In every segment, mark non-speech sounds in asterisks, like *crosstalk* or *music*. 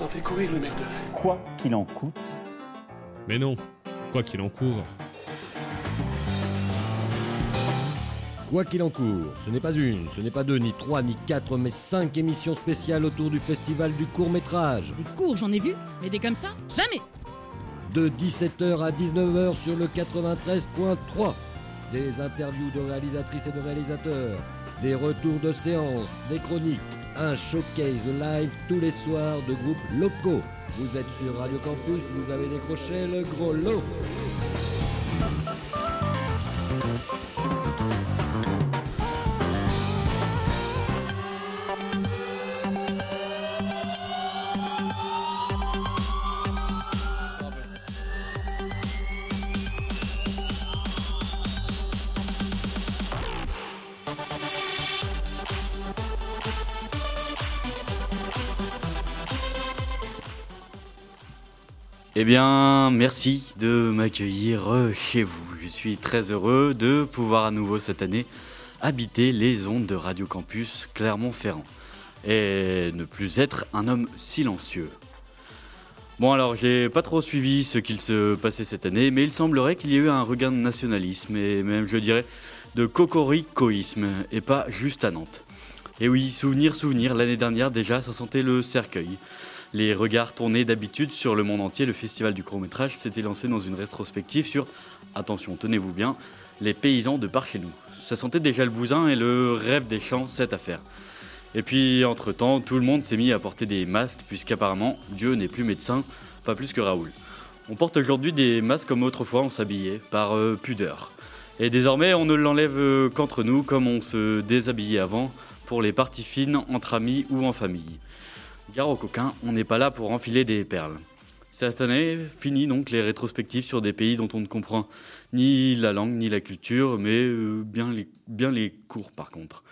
Ça fait courir le merde. Quoi qu'il en coûte. Mais non, quoi qu'il en court. Quoi qu'il en court, ce n'est pas une, ce n'est pas deux, ni trois, ni quatre, mais cinq émissions spéciales autour du festival du court métrage. Des cours, j'en ai vu, mais des comme ça, jamais De 17h à 19h sur le 93.3. Des interviews de réalisatrices et de réalisateurs, des retours de séances, des chroniques, un showcase live tous les soirs de groupes locaux. Vous êtes sur Radio Campus, vous avez décroché le gros lot. Eh bien, merci de m'accueillir euh, chez vous. Je suis très heureux de pouvoir à nouveau cette année habiter les ondes de Radio Campus Clermont-Ferrand et ne plus être un homme silencieux. Bon alors, j'ai pas trop suivi ce qu'il se passait cette année, mais il semblerait qu'il y ait eu un regain de nationalisme et même, je dirais, de cocoricoïsme et pas juste à Nantes. Et oui, souvenir, souvenir, l'année dernière déjà, ça sentait le cercueil. Les regards tournés d'habitude sur le monde entier, le festival du court-métrage s'était lancé dans une rétrospective sur, attention, tenez-vous bien, les paysans de par chez nous. Ça sentait déjà le bousin et le rêve des champs, cette affaire. Et puis, entre-temps, tout le monde s'est mis à porter des masques, puisqu'apparemment, Dieu n'est plus médecin, pas plus que Raoul. On porte aujourd'hui des masques comme autrefois on s'habillait, par euh, pudeur. Et désormais, on ne l'enlève euh, qu'entre nous, comme on se déshabillait avant, pour les parties fines, entre amis ou en famille. Gare aux coquins, on n'est pas là pour enfiler des perles. Cette année, fini donc les rétrospectives sur des pays dont on ne comprend ni la langue ni la culture, mais euh, bien, les, bien les cours par contre.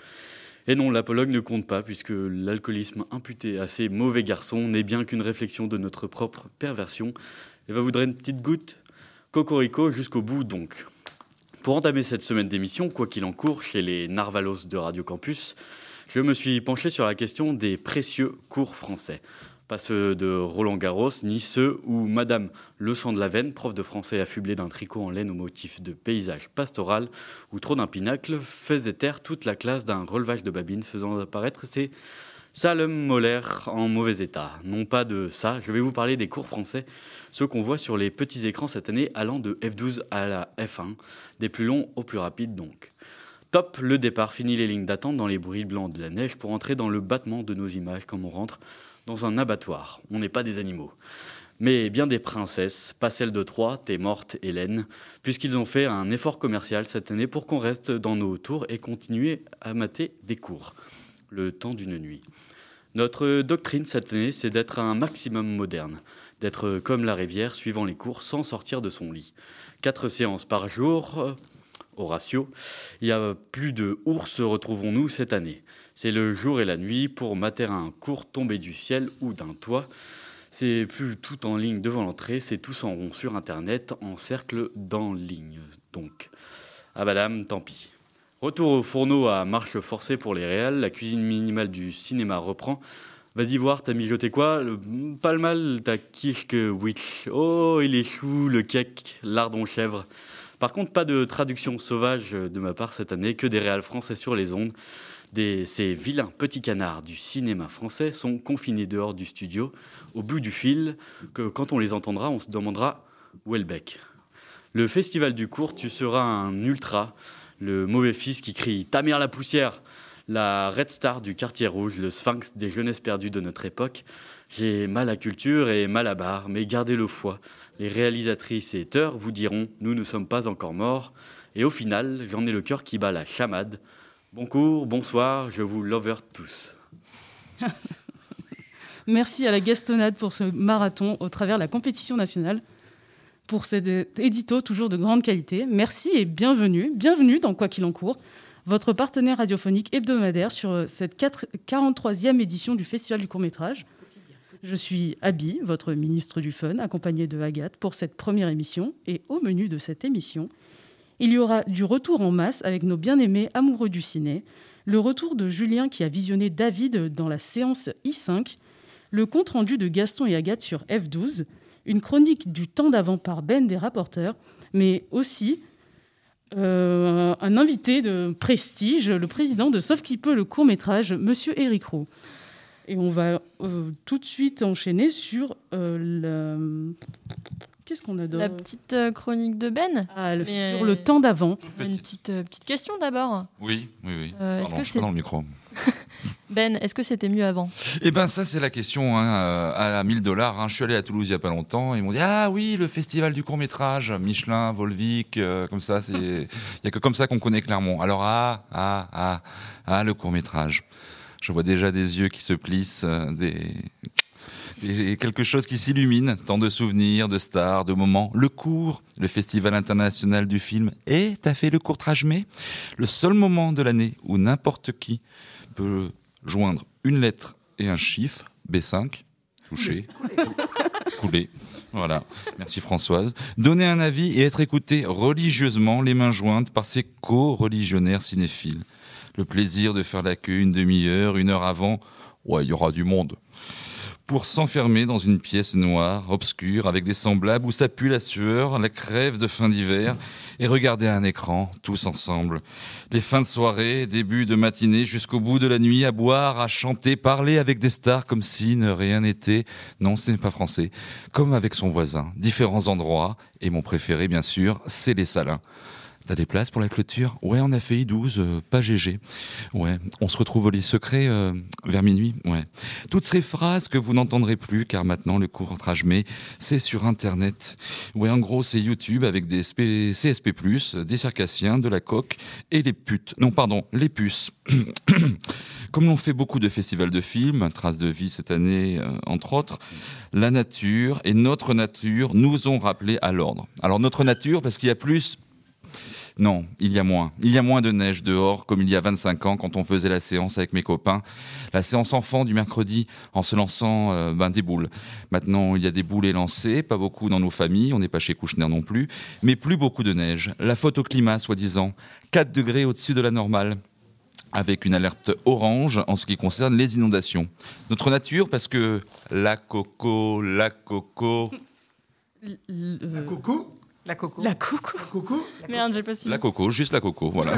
Et non, l'apologue ne compte pas, puisque l'alcoolisme imputé à ces mauvais garçons n'est bien qu'une réflexion de notre propre perversion. Et va voudrait une petite goutte Cocorico jusqu'au bout donc. Pour entamer cette semaine d'émission, quoi qu'il en court, chez les Narvalos de Radio Campus, je me suis penché sur la question des précieux cours français. Pas ceux de Roland Garros, ni ceux où Madame Le Sang de la Veine, prof de français affublée d'un tricot en laine au motif de paysage pastoral, ou trop d'un pinacle, faisait taire toute la classe d'un relevage de babine faisant apparaître ses salem molaires en mauvais état. Non pas de ça, je vais vous parler des cours français, ceux qu'on voit sur les petits écrans cette année allant de F12 à la F1, des plus longs aux plus rapides donc. Top, le départ, fini les lignes d'attente dans les bruits blancs de la neige pour entrer dans le battement de nos images comme on rentre dans un abattoir. On n'est pas des animaux. Mais bien des princesses, pas celle de Troie, t'es morte Hélène, puisqu'ils ont fait un effort commercial cette année pour qu'on reste dans nos tours et continuer à mater des cours, le temps d'une nuit. Notre doctrine cette année, c'est d'être un maximum moderne, d'être comme la rivière suivant les cours sans sortir de son lit. Quatre séances par jour, au ratio. Il y a plus de ours retrouvons-nous cette année. C'est le jour et la nuit pour mater un cours tombé du ciel ou d'un toit. C'est plus tout en ligne devant l'entrée, c'est tous en rond sur internet, en cercle dans ligne. Donc, ah madame, tant pis. Retour au fourneau à marche forcée pour les réals, la cuisine minimale du cinéma reprend. Vas-y voir, t'as mijoté quoi? Le, Pas le mal, ta quiche witch. Oh, il est chou, le cake, lardon chèvre. Par contre, pas de traduction sauvage de ma part cette année, que des réals français sur les ondes. Des, ces vilains petits canards du cinéma français sont confinés dehors du studio, au bout du fil, que quand on les entendra, on se demandera où est le bec. Le festival du court, tu seras un ultra, le mauvais fils qui crie Ta mère la poussière la Red Star du quartier rouge, le sphinx des jeunesses perdues de notre époque. J'ai mal à culture et mal à barre, mais gardez le foie. Les réalisatrices et auteurs vous diront Nous ne sommes pas encore morts. Et au final, j'en ai le cœur qui bat la chamade. Bon cours, bonsoir, je vous lover tous. *laughs* Merci à la Gastonnade pour ce marathon au travers de la compétition nationale. Pour cet édito toujours de grande qualité. Merci et bienvenue. Bienvenue dans Quoi qu'il en court, votre partenaire radiophonique hebdomadaire sur cette 43e édition du Festival du court-métrage. Je suis Abby, votre ministre du Fun, accompagnée de Agathe pour cette première émission. Et au menu de cette émission, il y aura du retour en masse avec nos bien-aimés amoureux du ciné, le retour de Julien qui a visionné David dans la séance I5, le compte-rendu de Gaston et Agathe sur F12, une chronique du temps d'avant par Ben des rapporteurs, mais aussi euh, un invité de prestige, le président de Sauf qui peut le court-métrage, Monsieur Eric Roux. Et on va euh, tout de suite enchaîner sur euh, le... Qu'est-ce qu'on a d'autre La petite euh, chronique de Ben Ah, le- Mais- Sur le temps d'avant. Une petite, euh, petite question d'abord. Oui, oui, oui. Euh, Pardon, que je suis pas dans le micro. *laughs* Ben, est-ce que c'était mieux avant? Eh ben ça c'est la question hein, à 1000 dollars. Hein. Je suis allé à Toulouse il y a pas longtemps. Ils m'ont dit ah oui le festival du court métrage Michelin, Volvic, euh, comme ça c'est il y a que comme ça qu'on connaît Clermont. Alors ah ah ah ah le court métrage. Je vois déjà des yeux qui se plissent, euh, des quelque chose qui s'illumine, tant de souvenirs, de stars, de moments. Le court, le festival international du film. Et t'as fait le courtrage mai Le seul moment de l'année où n'importe qui peut joindre une lettre et un chiffre, B5, touché, coulé. Voilà, merci Françoise. Donner un avis et être écouté religieusement, les mains jointes par ses co-religionnaires cinéphiles. Le plaisir de faire la queue une demi-heure, une heure avant. Ouais, il y aura du monde pour s'enfermer dans une pièce noire, obscure, avec des semblables où ça la sueur, la crève de fin d'hiver, et regarder un écran, tous ensemble. Les fins de soirée, début de matinée, jusqu'au bout de la nuit, à boire, à chanter, parler avec des stars comme si ne rien n'était. Non, ce n'est pas français. Comme avec son voisin. Différents endroits, et mon préféré, bien sûr, c'est les Salins. T'as des places pour la clôture? Ouais, on a fait I12, euh, pas GG. Ouais, on se retrouve au lit secret euh, vers minuit. Ouais. Toutes ces phrases que vous n'entendrez plus, car maintenant le courtrage mai, c'est sur Internet. Ouais, en gros, c'est YouTube avec des SP CSP+, des circassiens, de la coque et les putes. Non, pardon, les puces. *coughs* Comme l'ont fait beaucoup de festivals de films, Traces de vie cette année, euh, entre autres, la nature et notre nature nous ont rappelé à l'ordre. Alors notre nature, parce qu'il y a plus non, il y a moins. Il y a moins de neige dehors, comme il y a 25 ans quand on faisait la séance avec mes copains. La séance enfant du mercredi en se lançant euh, ben, des boules. Maintenant, il y a des boulets lancés, pas beaucoup dans nos familles, on n'est pas chez Kouchner non plus, mais plus beaucoup de neige. La faute au climat, soi-disant. 4 degrés au-dessus de la normale avec une alerte orange en ce qui concerne les inondations. Notre nature, parce que la coco, la coco, La Coco? La coco. La coco. Coco *laughs* Merde, j'ai pas suivi. La coco, juste la coco, voilà.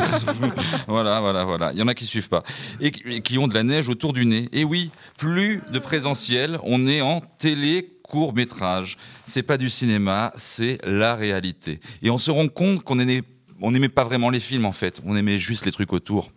*laughs* voilà, voilà, voilà. Il y en a qui suivent pas. Et qui- ont de la neige autour du nez. Et oui, plus de présentiel, on est en télé court métrage. C'est pas du cinéma, c'est la réalité. Et on se rend compte qu'on aimait, on n'aimait pas vraiment les films en fait. On aimait juste les trucs autour.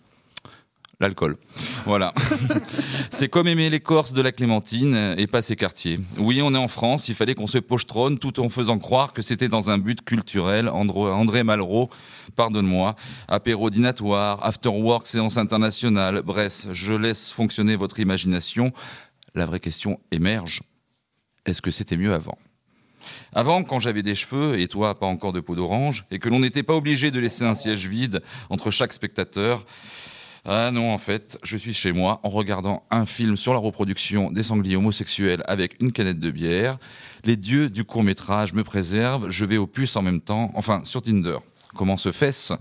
L'alcool. Voilà. *laughs* c'est comme aimer les Corses de la Clémentine et pas ses quartiers. Oui, on est en France, il fallait qu'on se pochetronne tout en faisant croire que c'était dans un but culturel. Andro- André Malraux, pardonne-moi, apéro dînatoire, after work, séance internationale, bref, je laisse fonctionner votre imagination. La vraie question émerge. Est-ce que c'était mieux avant? Avant, quand j'avais des cheveux et toi pas encore de peau d'orange, et que l'on n'était pas obligé de laisser un siège vide entre chaque spectateur, ah non, en fait, je suis chez moi en regardant un film sur la reproduction des sangliers homosexuels avec une canette de bière. Les dieux du court métrage me préservent, je vais aux puces en même temps, enfin sur Tinder. Comment se fait-ce?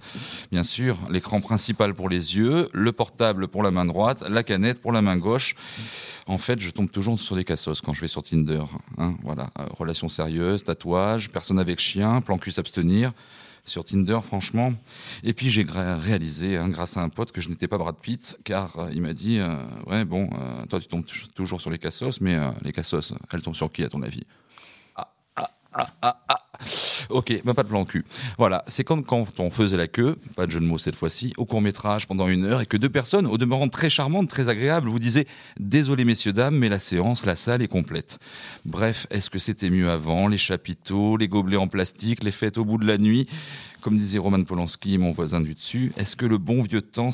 Bien sûr, l'écran principal pour les yeux, le portable pour la main droite, la canette pour la main gauche. En fait, je tombe toujours sur des cassos quand je vais sur Tinder. hein. voilà, Euh, relations sérieuses, tatouage, personne avec chien, plan cul s'abstenir. Sur Tinder, franchement. Et puis j'ai réalisé, hein, grâce à un pote, que je n'étais pas Brad Pitt, car euh, il m'a dit, euh, ouais bon, euh, toi tu tombes tou- toujours sur les cassos, mais les cassos, elles tombent sur qui à ton avis? Ah, ah, ah, ah, ah. Ok, bah pas de plan cul. Voilà, c'est comme quand on faisait la queue, pas de jeu de mots cette fois-ci, au court métrage pendant une heure et que deux personnes, au demeurant très charmantes, très agréables, vous disaient Désolé messieurs, dames, mais la séance, la salle est complète. Bref, est-ce que c'était mieux avant Les chapiteaux, les gobelets en plastique, les fêtes au bout de la nuit? Comme disait Roman Polanski, mon voisin du dessus, est-ce que le bon vieux temps,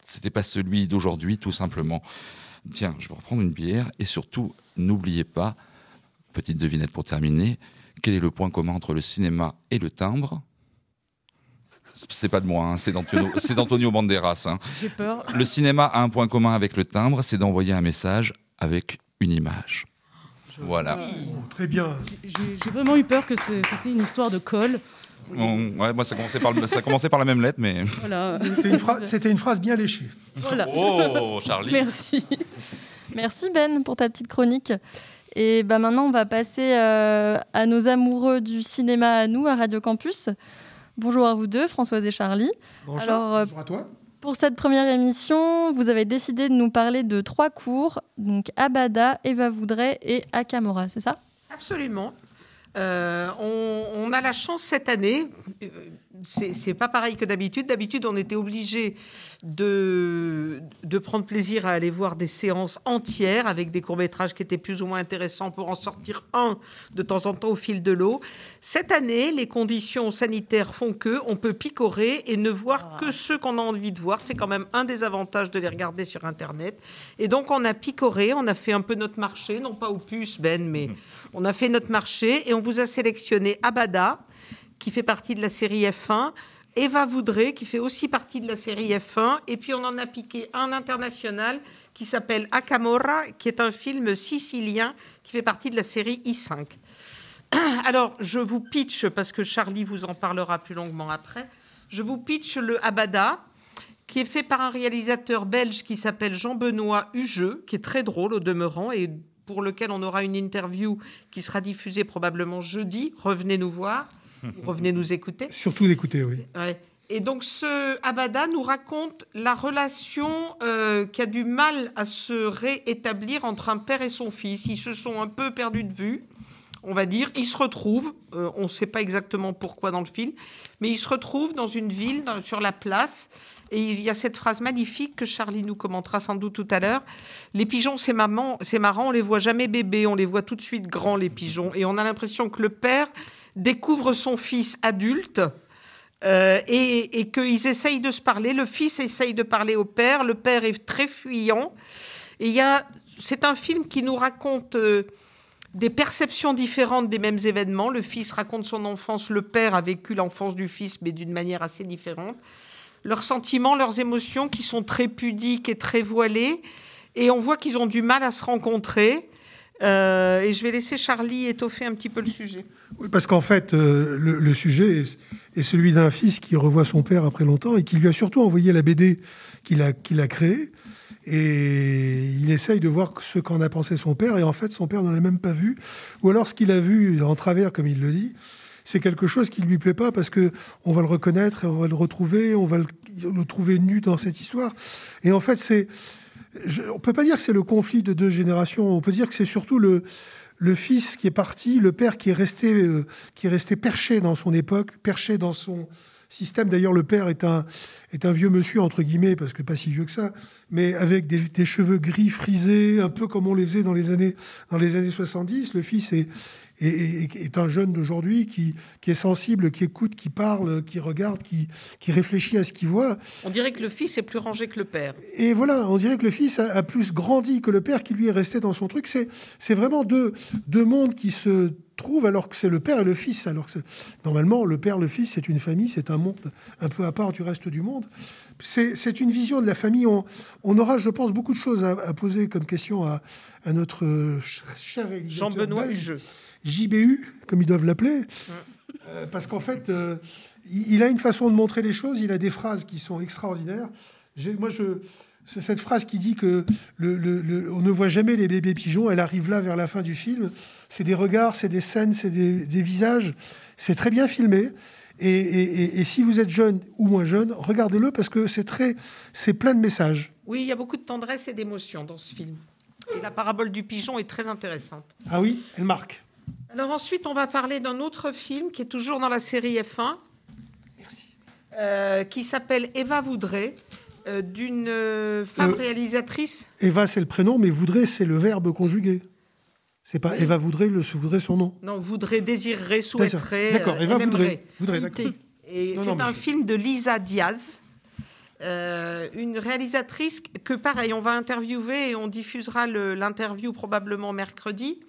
c'était pas celui d'aujourd'hui, tout simplement? Tiens, je vais reprendre une bière et surtout, n'oubliez pas, petite devinette pour terminer, quel est le point commun entre le cinéma et le timbre? C'est pas de moi, hein, c'est d'Antonio, *laughs* c'est d'Antonio Banderas. hein. J'ai peur. Le cinéma a un point commun avec le timbre, c'est d'envoyer un message avec une image. Voilà. Oh, Très bien. J'ai vraiment eu peur que c'était une histoire de colle. Bon, ouais, moi, ça commençait, par, ça commençait par la même lettre, mais. Voilà. *laughs* C'était une, phrase bien léchée. Voilà. Oh, Charlie *laughs* Merci. Merci Ben pour ta petite chronique. Et bah maintenant, on va passer euh, à nos amoureux du cinéma à nous, à Radio Campus. Bonjour à vous deux, Françoise et Charlie. Bonjour, Alors, euh, bonjour à toi. Pour cette première émission, vous avez décidé de nous parler de trois cours, donc Abada, Eva Voudray et Akamora, c'est ça? Absolument. Euh, on, on a la chance cette année, euh, c'est pas pareil que d'habitude. D'habitude, on était obligé de, de prendre plaisir à aller voir des séances entières avec des courts-métrages qui étaient plus ou moins intéressants pour en sortir un de temps en temps au fil de l'eau. Cette année, les conditions sanitaires font que on peut picorer et ne voir que ceux qu'on a envie de voir. C'est quand même un des avantages de les regarder sur Internet. Et donc, on a picoré, on a fait un peu notre marché, non pas au puce, Ben, mais on a fait notre marché et on vous a sélectionné Abada, qui fait partie de la série F1, Eva Voudré, qui fait aussi partie de la série F1, et puis on en a piqué un international qui s'appelle Akamora, qui est un film sicilien qui fait partie de la série I5. *clears throat* Alors, je vous pitch, parce que Charlie vous en parlera plus longuement après, je vous pitch le Abada, qui est fait par un réalisateur belge qui s'appelle Jean-Benoît Hugeux, qui est très drôle au demeurant et pour lequel on aura une interview qui sera diffusée probablement jeudi. Revenez nous voir, revenez nous écouter? Surtout d'écouter, oui. Ouais. Et donc ce Abada nous raconte la relation euh, qui a du mal à se réétablir entre un père et son fils. Ils se sont un peu perdus de vue, on va dire. Ils se retrouvent, euh, on ne sait pas exactement pourquoi dans le film, mais ils se retrouvent dans une ville, dans- sur la place. Et il y a cette phrase magnifique que Charlie nous commentera sans doute tout à l'heure. Les pigeons, c'est maman, c'est marrant, on les voit jamais bébés, on les voit tout de suite grands, les pigeons. Et on a l'impression que le père découvre son fils adulte euh, et, qu'ils essayent de se parler. Le fils essaye de parler au père. Le père est très fuyant. Il c'est un film qui nous raconte euh, des perceptions différentes des mêmes événements. Le fils raconte son enfance. Le père a vécu l'enfance du fils, mais d'une manière assez différente. Leurs sentiments, leurs émotions, qui sont très pudiques et très voilées. Et on voit qu'ils ont du mal à se rencontrer. Euh, et je vais laisser Charlie étoffer un petit peu le sujet. Oui, parce qu'en fait, euh, le, sujet est, celui d'un fils qui revoit son père après longtemps et qui lui a surtout envoyé la BD qu'il a, qu'il a créée. Et il essaye de voir ce qu'en a pensé son père. Et en fait, son père ne l'a même pas vu. Ou alors, ce qu'il a vu en travers, comme il le dit, c'est quelque chose qui ne lui plaît pas parce que on va le reconnaître, on va le retrouver, on va le, le trouver nu dans cette histoire. Et en fait, c'est, je- on peut pas dire que c'est le conflit de deux générations. On peut dire que c'est surtout le, fils qui est parti, le père qui est resté, euh, qui est resté perché dans son époque, perché dans son système. D'ailleurs, le père est un, est vieux monsieur, entre guillemets, parce que pas si vieux que ça, mais avec des, des cheveux gris frisés, un peu comme on les faisait dans les années, dans les années 70. Le fils est, est, est- est un jeune d'aujourd'hui qui, qui est sensible, qui écoute, qui parle, qui regarde, qui, qui réfléchit à ce qu'il voit. On dirait que le fils est plus rangé que le père. Et voilà, on dirait que le fils a, a plus grandi que le père qui lui est resté dans son truc. C'est, vraiment deux, deux mondes qui se trouvent alors que c'est le père et le fils. Alors que normalement, le père, le fils, c'est une famille, c'est un monde un peu à part du reste du monde. C'est, une vision de la famille. On, on aura, je pense, beaucoup de choses à, à poser comme question à, à notre ch- cher Jean-Benoît. Hugeux. JBU, comme ils doivent l'appeler. Euh, parce qu'en fait, euh, il, il a une façon de montrer les choses, il a des phrases qui sont extraordinaires. Moi, je, c'est cette phrase qui dit que le, le- le- on ne voit jamais les bébés pigeons, elle arrive là vers la fin du film. C'est des regards, c'est des scènes, c'est des, des visages. C'est très bien filmé. Et, et- et- et si vous êtes jeune ou moins jeune, regardez-le parce que c'est très, c'est plein de messages. Oui, il y a beaucoup de tendresse et d'émotion dans ce film. Et la parabole du pigeon est très intéressante. Ah oui, elle marque. Alors ensuite, on va parler d'un autre film qui est toujours dans la série F1. Merci. euh, qui s'appelle Eva Voudré, euh, d'une euh, femme Euh, réalisatrice. Eva, c'est le prénom, mais voudrait, c'est le verbe conjugué. C'est pas Oui. Eva voudrait, le voudrait son nom. Non, voudrait, désirerait, souhaiterait. D'accord, Eva voudrait. Voudrait, d'accord. Et c'est mais un je- film de Lisa Diaz, euh, une réalisatrice que, pareil, on va interviewer et on diffusera l'interview probablement mercredi.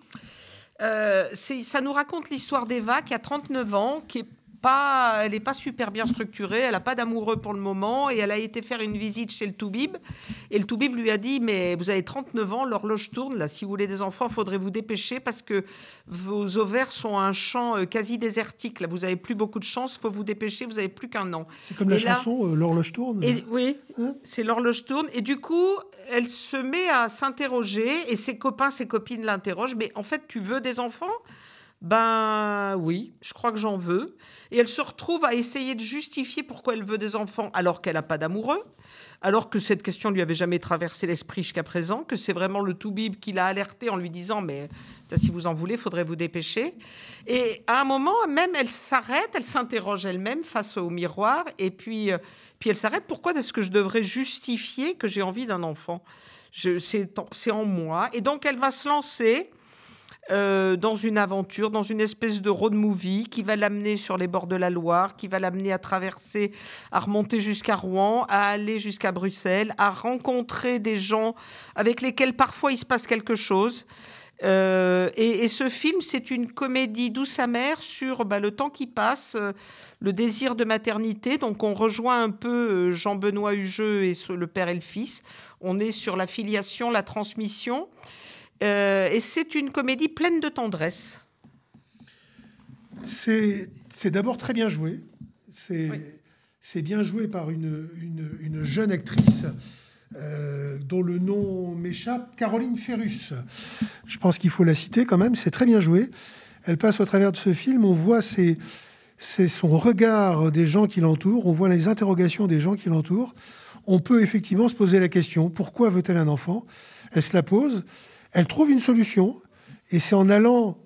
Euh, ça nous raconte l'histoire d'Eva qui a 39 ans, qui est pas, elle n'est pas super bien structurée, elle n'a pas d'amoureux pour le moment, et elle a été faire une visite chez le Toubib, et le Toubib lui a dit, mais vous avez 39 ans, l'horloge tourne, là, si vous voulez des enfants, il faudrait vous dépêcher, parce que vos ovaires sont un champ euh, quasi désertique, là, vous avez plus beaucoup de chance, il faut vous dépêcher, vous avez plus qu'un an. C'est comme la Et là- chanson euh, L'horloge tourne. Et, oui, Hein c'est l'horloge tourne. Et du coup, elle se met à s'interroger et ses copains, ses copines l'interrogent. Mais en fait, tu veux des enfants? Ben oui, je crois que j'en veux. Et elle se retrouve à essayer de justifier pourquoi elle veut des enfants alors qu'elle n'a pas d'amoureux, alors que cette question lui avait jamais traversé l'esprit jusqu'à présent, que c'est vraiment le Toubib qui l'a alerté en lui disant mais si vous en voulez, faudrait vous dépêcher. Et à un moment, même, elle s'arrête, elle s'interroge elle-même face au miroir, et puis, euh, puis elle s'arrête. Pourquoi est-ce que je devrais justifier que j'ai envie d'un enfant? C'est en moi. Et donc, elle va se lancer euh, dans une aventure, dans une espèce de road movie qui va l'amener sur les bords de la Loire, qui va l'amener à traverser, à remonter jusqu'à Rouen, à aller jusqu'à Bruxelles, à rencontrer des gens avec lesquels parfois il se passe quelque chose. Euh, et, ce film, c'est une comédie douce amère sur bah, le temps qui passe, euh, le désir de maternité. Donc on rejoint un peu Jean-Benoît Hugeux et le père et le fils. On est sur la filiation, la transmission. Euh, et c'est une comédie pleine de tendresse. C'est d'abord très bien joué. C'est Oui. bien joué par une, une, une jeune actrice euh, dont le nom m'échappe, Caroline Ferrus. Je pense qu'il faut la citer quand même. C'est très bien joué. Elle passe au travers de ce film. On voit ses, son regard des gens qui l'entourent. On voit les interrogations des gens qui l'entourent. On peut effectivement se poser la question pourquoi veut-elle un enfant? Elle se la pose. Elle trouve une solution. Et c'est en allant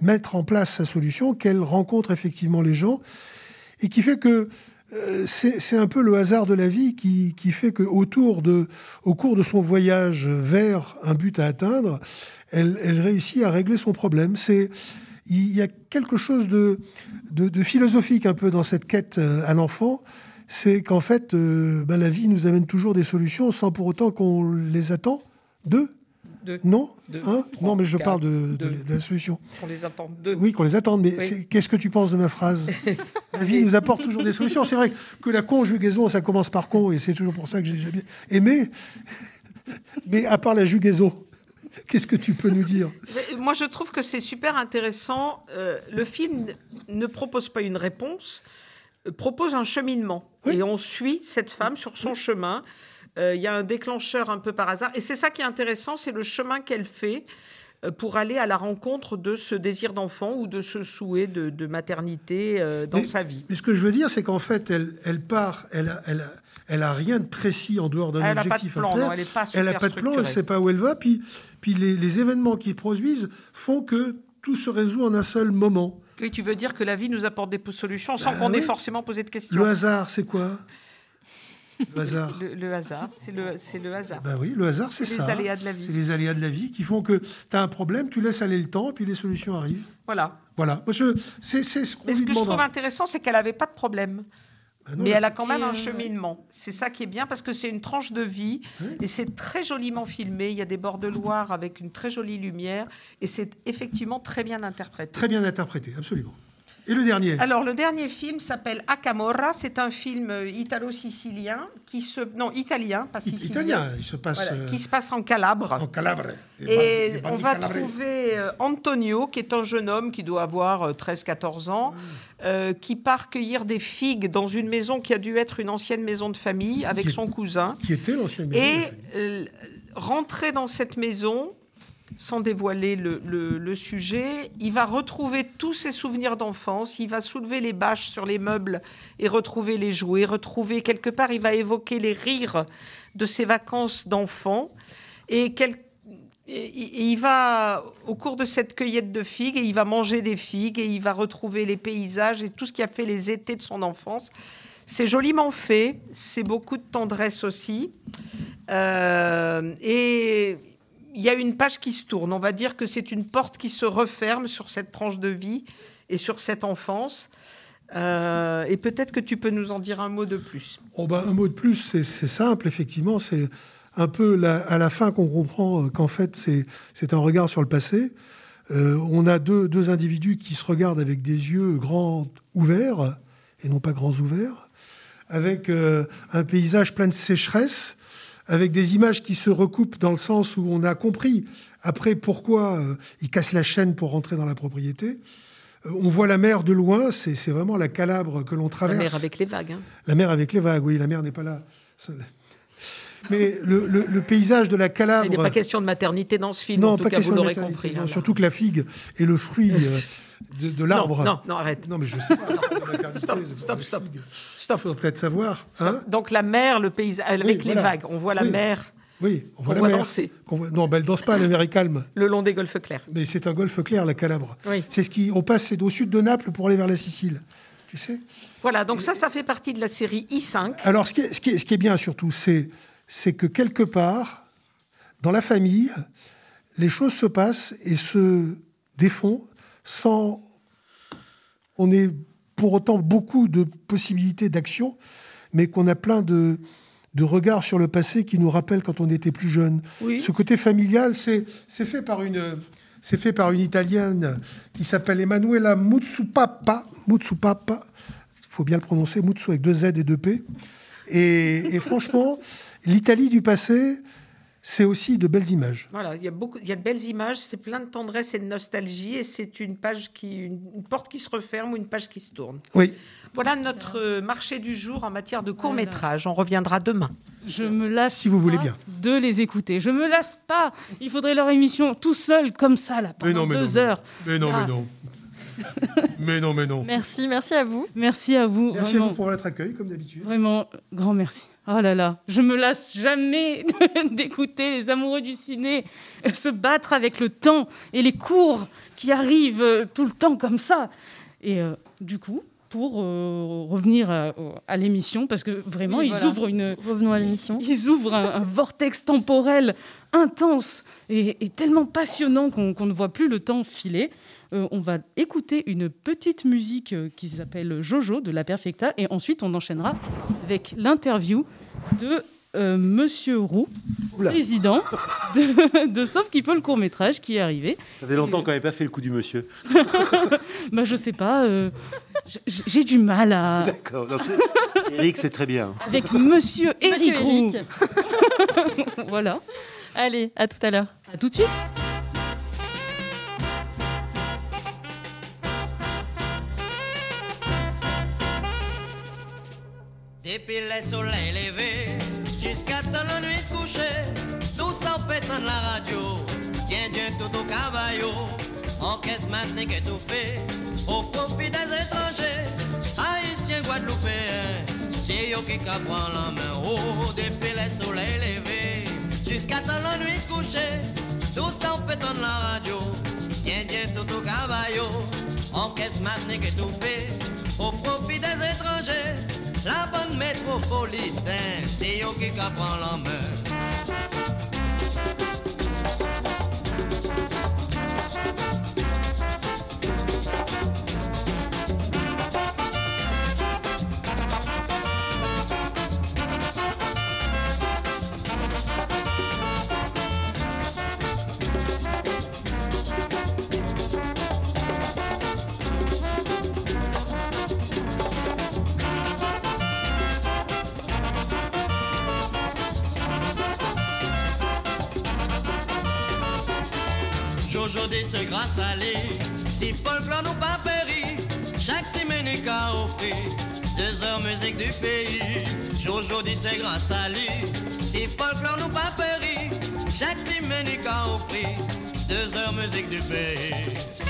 mettre en place sa solution qu'elle rencontre effectivement les gens et qui fait que euh, c'est un peu le hasard de la vie qui, fait que autour de, au cours de son voyage vers un but à atteindre, elle, réussit à régler son problème. C'est il y a quelque chose de philosophique un peu dans cette quête euh, à l'enfant. C'est qu'en fait, euh, ben, la vie nous amène toujours des solutions sans pour autant qu'on les attend d'eux. Non Hein Non, mais je quatre, parle de, de- deux. de la solution. On les attend deux. Oui, qu'on les attende, mais Oui. qu'est-ce que tu penses de ma phrase *laughs* La vie nous apporte toujours des solutions. C'est vrai que la conjugaison, ça commence par con, et c'est toujours pour ça que j'ai jamais aimé. *laughs* Mais à part la jugaison, qu'est-ce que tu peux nous dire? Mais Moi, je trouve que c'est super intéressant. Euh, le film ne propose pas une réponse, euh, propose un cheminement. Oui. Et on suit cette femme sur son chemin. Euh, Il y a un déclencheur un peu par hasard. Et c'est ça qui est intéressant, c'est le chemin qu'elle fait euh, pour aller à la rencontre de ce désir d'enfant ou de ce souhait de, de maternité euh, dans Mais- sa vie. Mais ce que je veux dire, c'est qu'en fait, elle, elle part, elle a, elle, a, elle a rien de précis en dehors d'un Elle n'a pas de objectif plan, à faire. non, elle n'est pas Elle n'a pas de plan, elle ne sait pas où elle va. Puis, puis les, les événements qui produisent font que tout se résout en un seul moment. Oui, tu veux dire que la vie nous apporte des solutions sans Bah qu'on ait forcément posé de questions. Le hasard, c'est quoi? Le hasard. Le, le hasard, c'est le, hasard. Ben oui, le hasard, c'est C'est ça. les aléas de la vie. C'est les aléas de la vie qui font que tu as un problème, tu laisses aller le temps, puis les solutions arrivent. Voilà. Voilà. Moi, je, c'est, c'est ce qu'on Mais ce que je trouve demandera. intéressant, c'est qu'elle n'avait pas de problème. Ben non, Mais elle a quand même un euh, cheminement. C'est ça qui est bien parce que c'est une tranche de vie Oui. et c'est très joliment filmé. Il y a des bords de Loire avec une très jolie lumière et c'est effectivement très bien interprété. Très bien interprété, absolument. Et le dernier Alors le dernier film s'appelle Acamorra. C'est un film euh, italo-sicilien qui se non italien, pas sicilien, Italien, il se passe Voilà, euh, qui se passe en Calabre. en Calabre. Et on va trouver euh, Antonio, qui est un jeune homme qui doit avoir euh, 13-14 ans, euh, qui part cueillir des figues dans une maison qui a dû être une ancienne maison de famille avec Qui est- son cousin. Qui était l'ancienne maison. Et euh, rentrer dans cette maison, sans dévoiler le, sujet, il va retrouver tous ses souvenirs d'enfance, il va soulever les bâches sur les meubles et retrouver les jouets, retrouver quelque part, il va évoquer les rires de ses vacances d'enfant. Et il va, au cours de cette cueillette de figues, et il va manger des figues et il va retrouver les paysages et tout ce qui a fait les étés de son enfance. C'est joliment fait, c'est beaucoup de tendresse aussi. Euh, et il y a une page qui se tourne. On va dire que c'est une porte qui se referme sur cette tranche de vie et sur cette enfance. Euh, et peut-être que tu peux nous en dire un mot de plus. Oh ben, un mot de plus, c'est simple, effectivement. C'est un peu à la fin qu'on comprend euh, qu'en fait, c'est un regard sur le passé. Euh, on a deux, individus qui se regardent avec des yeux grands ouverts, et non pas grands ouverts, avec un paysage plein de sécheresse, avec des images qui se recoupent dans le sens où on a compris après pourquoi euh, ils cassent la chaîne pour rentrer dans la propriété. Euh, on voit la mer de loin, c'est vraiment la Calabre que l'on La traverse. mer avec les vagues. hein. La mer avec les vagues, oui, la mer n'est pas là. Mais le, le- le paysage de la Calabre. Il n'est pas question de maternité dans ce film, non, en tout pas cas, vous l'aurez compris. hein. surtout que la figue est le fruit *laughs* de, de l'arbre. Non, non, non, arrête. Non, mais je sais pas. *laughs* Stop, stop, stop. Stop. Faut peut-être savoir. hein Donc la mer, le paysage, avec les voilà. vagues, on voit la Oui. mer oui, on voit la voit mer. danser voit- Non, ben, elle danse pas, la mer est calme. le long des golfes clairs. Mais c'est un golfe clair, la Calabre. Oui. C'est ce qui. On passe au sud de Naples pour aller vers la Sicile. Tu sais Voilà, donc ça, ça fait partie de la série I5. Alors, ce qui est, ce qui est- ce qui est bien surtout, c'est, c'est que quelque part, dans la famille, les choses se passent et se défont sans on ait pour autant beaucoup de possibilités d'action, mais qu'on a plein de, de regards sur le passé qui nous rappellent quand on était plus jeune. Oui. Ce côté familial, c'est, fait par une. C'est fait par une Italienne qui s'appelle Emanuela Mutsupapa. Mutsupapa, il faut bien le prononcer, Mutsu avec deux Z et deux P. Et, et franchement, l'Italie du passé, c'est aussi de belles images. Voilà, il y a beaucoup, il y a de belles images, c'est plein de tendresse et de nostalgie, et c'est une page qui, une, une porte qui se referme ou une page qui se tourne. Oui. Voilà notre euh, marché du jour en matière de court métrage. On reviendra demain. Je me lasse Si vous voulez bien. de les écouter. Je me lasse pas. Il faudrait leur émission tout seul, comme ça, là, pendant deux heures. Mais non, Ah. mais non. *laughs* mais non, mais non. Merci, merci à vous. Merci à vous. Merci à vraiment, vous pour votre accueil, comme d'habitude. vraiment, grand merci. Oh là là, je me lasse jamais *laughs* d'écouter les amoureux du ciné se battre avec le temps et les cours qui arrivent euh, tout le temps comme ça. Et euh, du coup, pour euh, revenir à, à l'émission, parce que vraiment, Oui, ils voilà. ouvrent une, Revenons à l'émission. ils ouvrent un, un vortex temporel intense et, et tellement passionnant qu'on qu'on ne voit plus le temps filer. Euh, on va écouter une petite musique euh, qui s'appelle Jojo de la Perfecta et ensuite on enchaînera avec l'interview de euh, Monsieur Roux, Oula. président de, *laughs* de Sauf qui peut le court métrage qui est arrivé. Ça fait longtemps qu'on n'avait pas fait le coup du monsieur. *laughs* Bah, je sais pas, euh, j'ai du mal à. D'accord. Eric, c'est très bien. Avec Monsieur Monsieur Eric Roux. Eric. *laughs* voilà. Allez, à tout à l'heure. À tout de suite. Depuis le soleil levé jusqu'à la nuit couchée, tout ça pétant la radio, Dieu tout au caballo, enquête maintenant fait, au profit des étrangers, haïtiens guadeloupéens, c'est eux qui prend la main, oh, depuis le soleil levé jusqu'à la nuit couchée, tout ça pétant la radio, Dieu tout au caballo, enquête maintenant fait, au profit des étrangers. La bonne métropolitaine, c'est eux qui prend la c'est grâce à lui, si folklore nous pas péri, chaque semaine il a offert deux heures musique du pays. Jojo dit c'est grâce à lui, si folklore nous pas péri, chaque semaine il a offert deux heures musique du pays.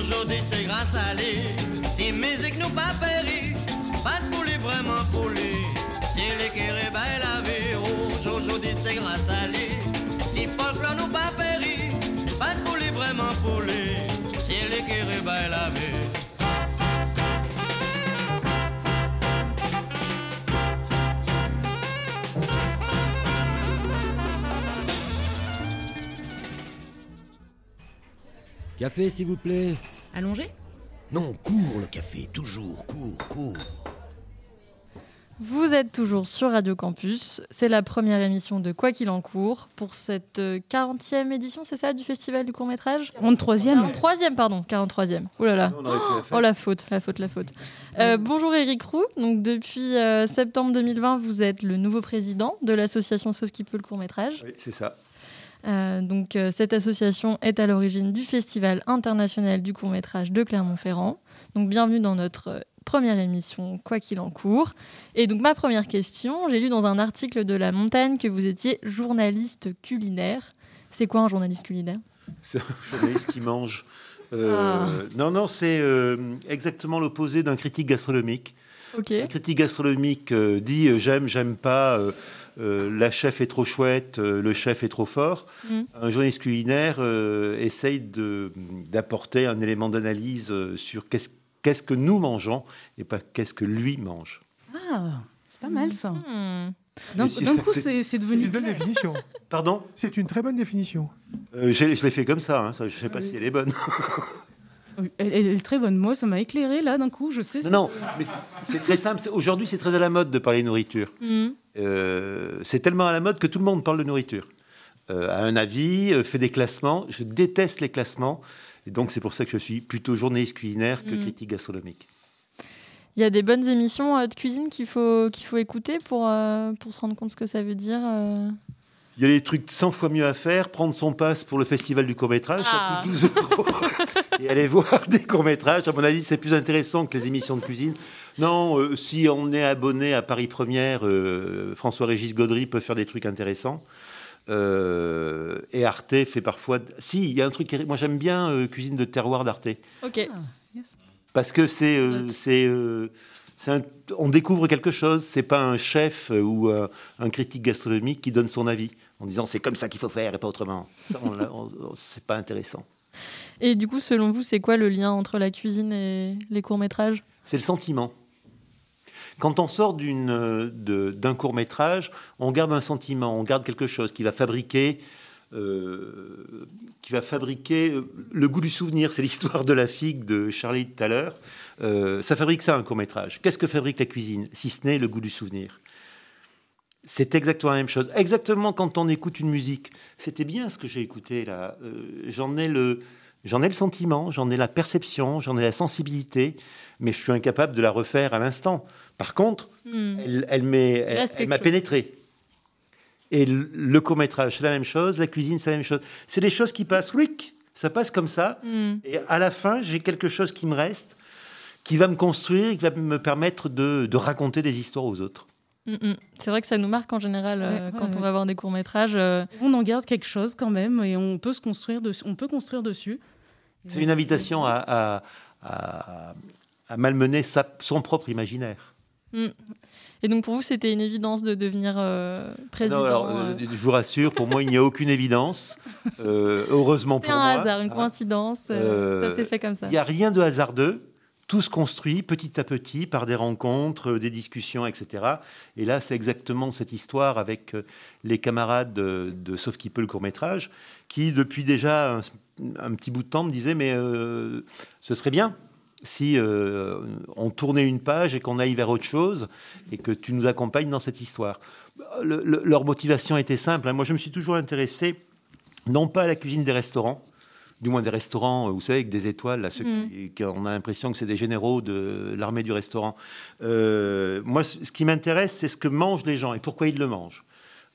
Dit c'est grâce à lui. Si musique nous pas péri, passe pour lui vraiment pour lui. Si les qui réveille la vie, dit c'est grâce à lui. Si folklore nous pas péri, passe pour lui vraiment pour lui. Si les qui réveille la vie. Café, s'il vous plaît. Allongé? Non, cours le café, toujours, cours, cours. Vous êtes toujours sur Radio Campus. C'est la première émission de Quoi qu'il en court pour cette euh, 40e édition, c'est ça, du Festival du court-métrage? 43e. 43e, pardon, 43e. Ouh là là. La fête. Oh la faute, la faute, la faute. Euh, bonjour Eric Roux. Donc depuis euh, septembre 2020, vous êtes le nouveau président de l'association Sauf qui peut le court-métrage. Oui, c'est ça. Euh, donc euh, cette association est à l'origine du Festival international du court-métrage de Clermont-Ferrand. Donc bienvenue dans notre euh, première émission Quoi qu'il en court. Et donc ma première question, j'ai lu dans un article de La Montagne que vous étiez journaliste culinaire. C'est quoi un journaliste culinaire? C'est un journaliste qui mange. Euh, Non, non, c'est exactement l'opposé d'un critique gastronomique. Un critique gastronomique dit j'aime, j'aime pas, euh, la chef est trop chouette, euh, le chef est trop fort. Mm. Un journaliste culinaire euh, essaye d'apporter un élément d'analyse sur qu'est-ce qu'est-ce que nous mangeons et pas qu'est-ce que lui mange. Ah, c'est pas mal ça. Hmm. D'un si, coup, c'est- devenu. une bonne clair. définition. Pardon? C'est une très bonne définition. Euh, j'ai- Je l'ai fait comme ça, hein, ça, je ne sais pas si elle est bonne. Elle, est très bonne. Moi, ça m'a éclairé là d'un coup. Je sais. ce Non, que- non, mais c'est- très simple. Aujourd'hui, c'est très à la mode de parler nourriture. Hmm. Euh, c'est tellement à la mode que tout le monde parle de nourriture. Euh, a un avis, euh, fait des classements. Je déteste les classements. Et donc, c'est pour ça que je suis plutôt journaliste culinaire que Mm. critique gastronomique. Il y a des bonnes émissions euh, de cuisine qu'il faut, qu'il faut écouter pour, euh, pour se rendre compte ce que ça veut dire. euh. Il y a des trucs 100 fois mieux à faire. Prendre son passe pour le festival du court-métrage, Ah. ça coûte 12 euros. *laughs* et aller voir des courts-métrages, à mon avis, c'est plus intéressant que les émissions de cuisine. Non, euh, si on est abonné à Paris Première, euh, François-Régis Gaudry peut faire des trucs intéressants. Euh, et Arte fait parfois. Si, il y a un truc. qui- Moi, j'aime bien euh, Cuisine de terroir d'Arte. Ok. Ah, yes. Parce que c'est. euh, c'est, un- on découvre quelque chose. C'est pas un chef ou un, un critique gastronomique qui donne son avis en disant c'est comme ça qu'il faut faire et pas autrement. C'est pas intéressant. Et du coup, selon vous, c'est quoi le lien entre la cuisine et les courts-métrages? C'est le sentiment. Quand on sort euh, d'un court métrage, on garde un sentiment, on garde quelque chose qui va fabriquer, euh, qui va fabriquer euh, le goût du souvenir. C'est l'histoire de la figue de Charlie tout à l'heure. Ça fabrique ça un court métrage. Qu'est-ce que fabrique la cuisine, si ce n'est le goût du souvenir? C'est exactement la même chose. Exactement quand on écoute une musique. C'était bien ce que j'ai écouté là. J'en ai j'en ai le sentiment, j'en ai la perception, j'en ai la sensibilité, mais je suis incapable de la refaire à l'instant. Par contre, Hmm. elle, m'a pénétré. Et le, le court-métrage, c'est la même chose, la cuisine, c'est la même chose. C'est des choses qui passent, oui, ça passe comme ça, Hmm. et à la fin, j'ai quelque chose qui me reste, qui va me construire, qui va me permettre de, de raconter des histoires aux autres. Hmm. C'est vrai que ça nous marque en général euh, Ouais, ouais, quand on ouais. va voir des courts-métrages. euh, On en garde quelque chose quand même et on peut se construire dessus. On peut construire dessus. C'est une invitation à, à- à- à malmener sa- son propre imaginaire. hmm. Et donc pour vous, c'était une évidence de devenir euh, président. Non, alors, euh, euh, je vous rassure, pour moi, il n'y a aucune évidence. *laughs* Euh, heureusement C'est pour un moi. hasard, une coïncidence. ça s'est fait comme ça. Il n'y a rien de hasardeux. Tout se construit petit à petit par des rencontres, des discussions, etc. Et là, c'est exactement cette histoire avec les camarades de, de Sauf qui peut le court métrage, qui depuis déjà un, un petit bout de temps me disaient mais ce serait bien si euh, on tournait une page et qu'on aille vers autre chose et que tu nous accompagnes dans cette histoire. Le- le- leur motivation était simple. hein. Moi, je me suis toujours intéressé non pas à la cuisine des restaurants, du moins des restaurants, euh, vous savez, avec des étoiles, là, ceux Mm. qui, on a l'impression que c'est des généraux de l'armée du restaurant. Euh, moi, ce ce qui m'intéresse, c'est ce que mangent les gens et pourquoi ils le mangent.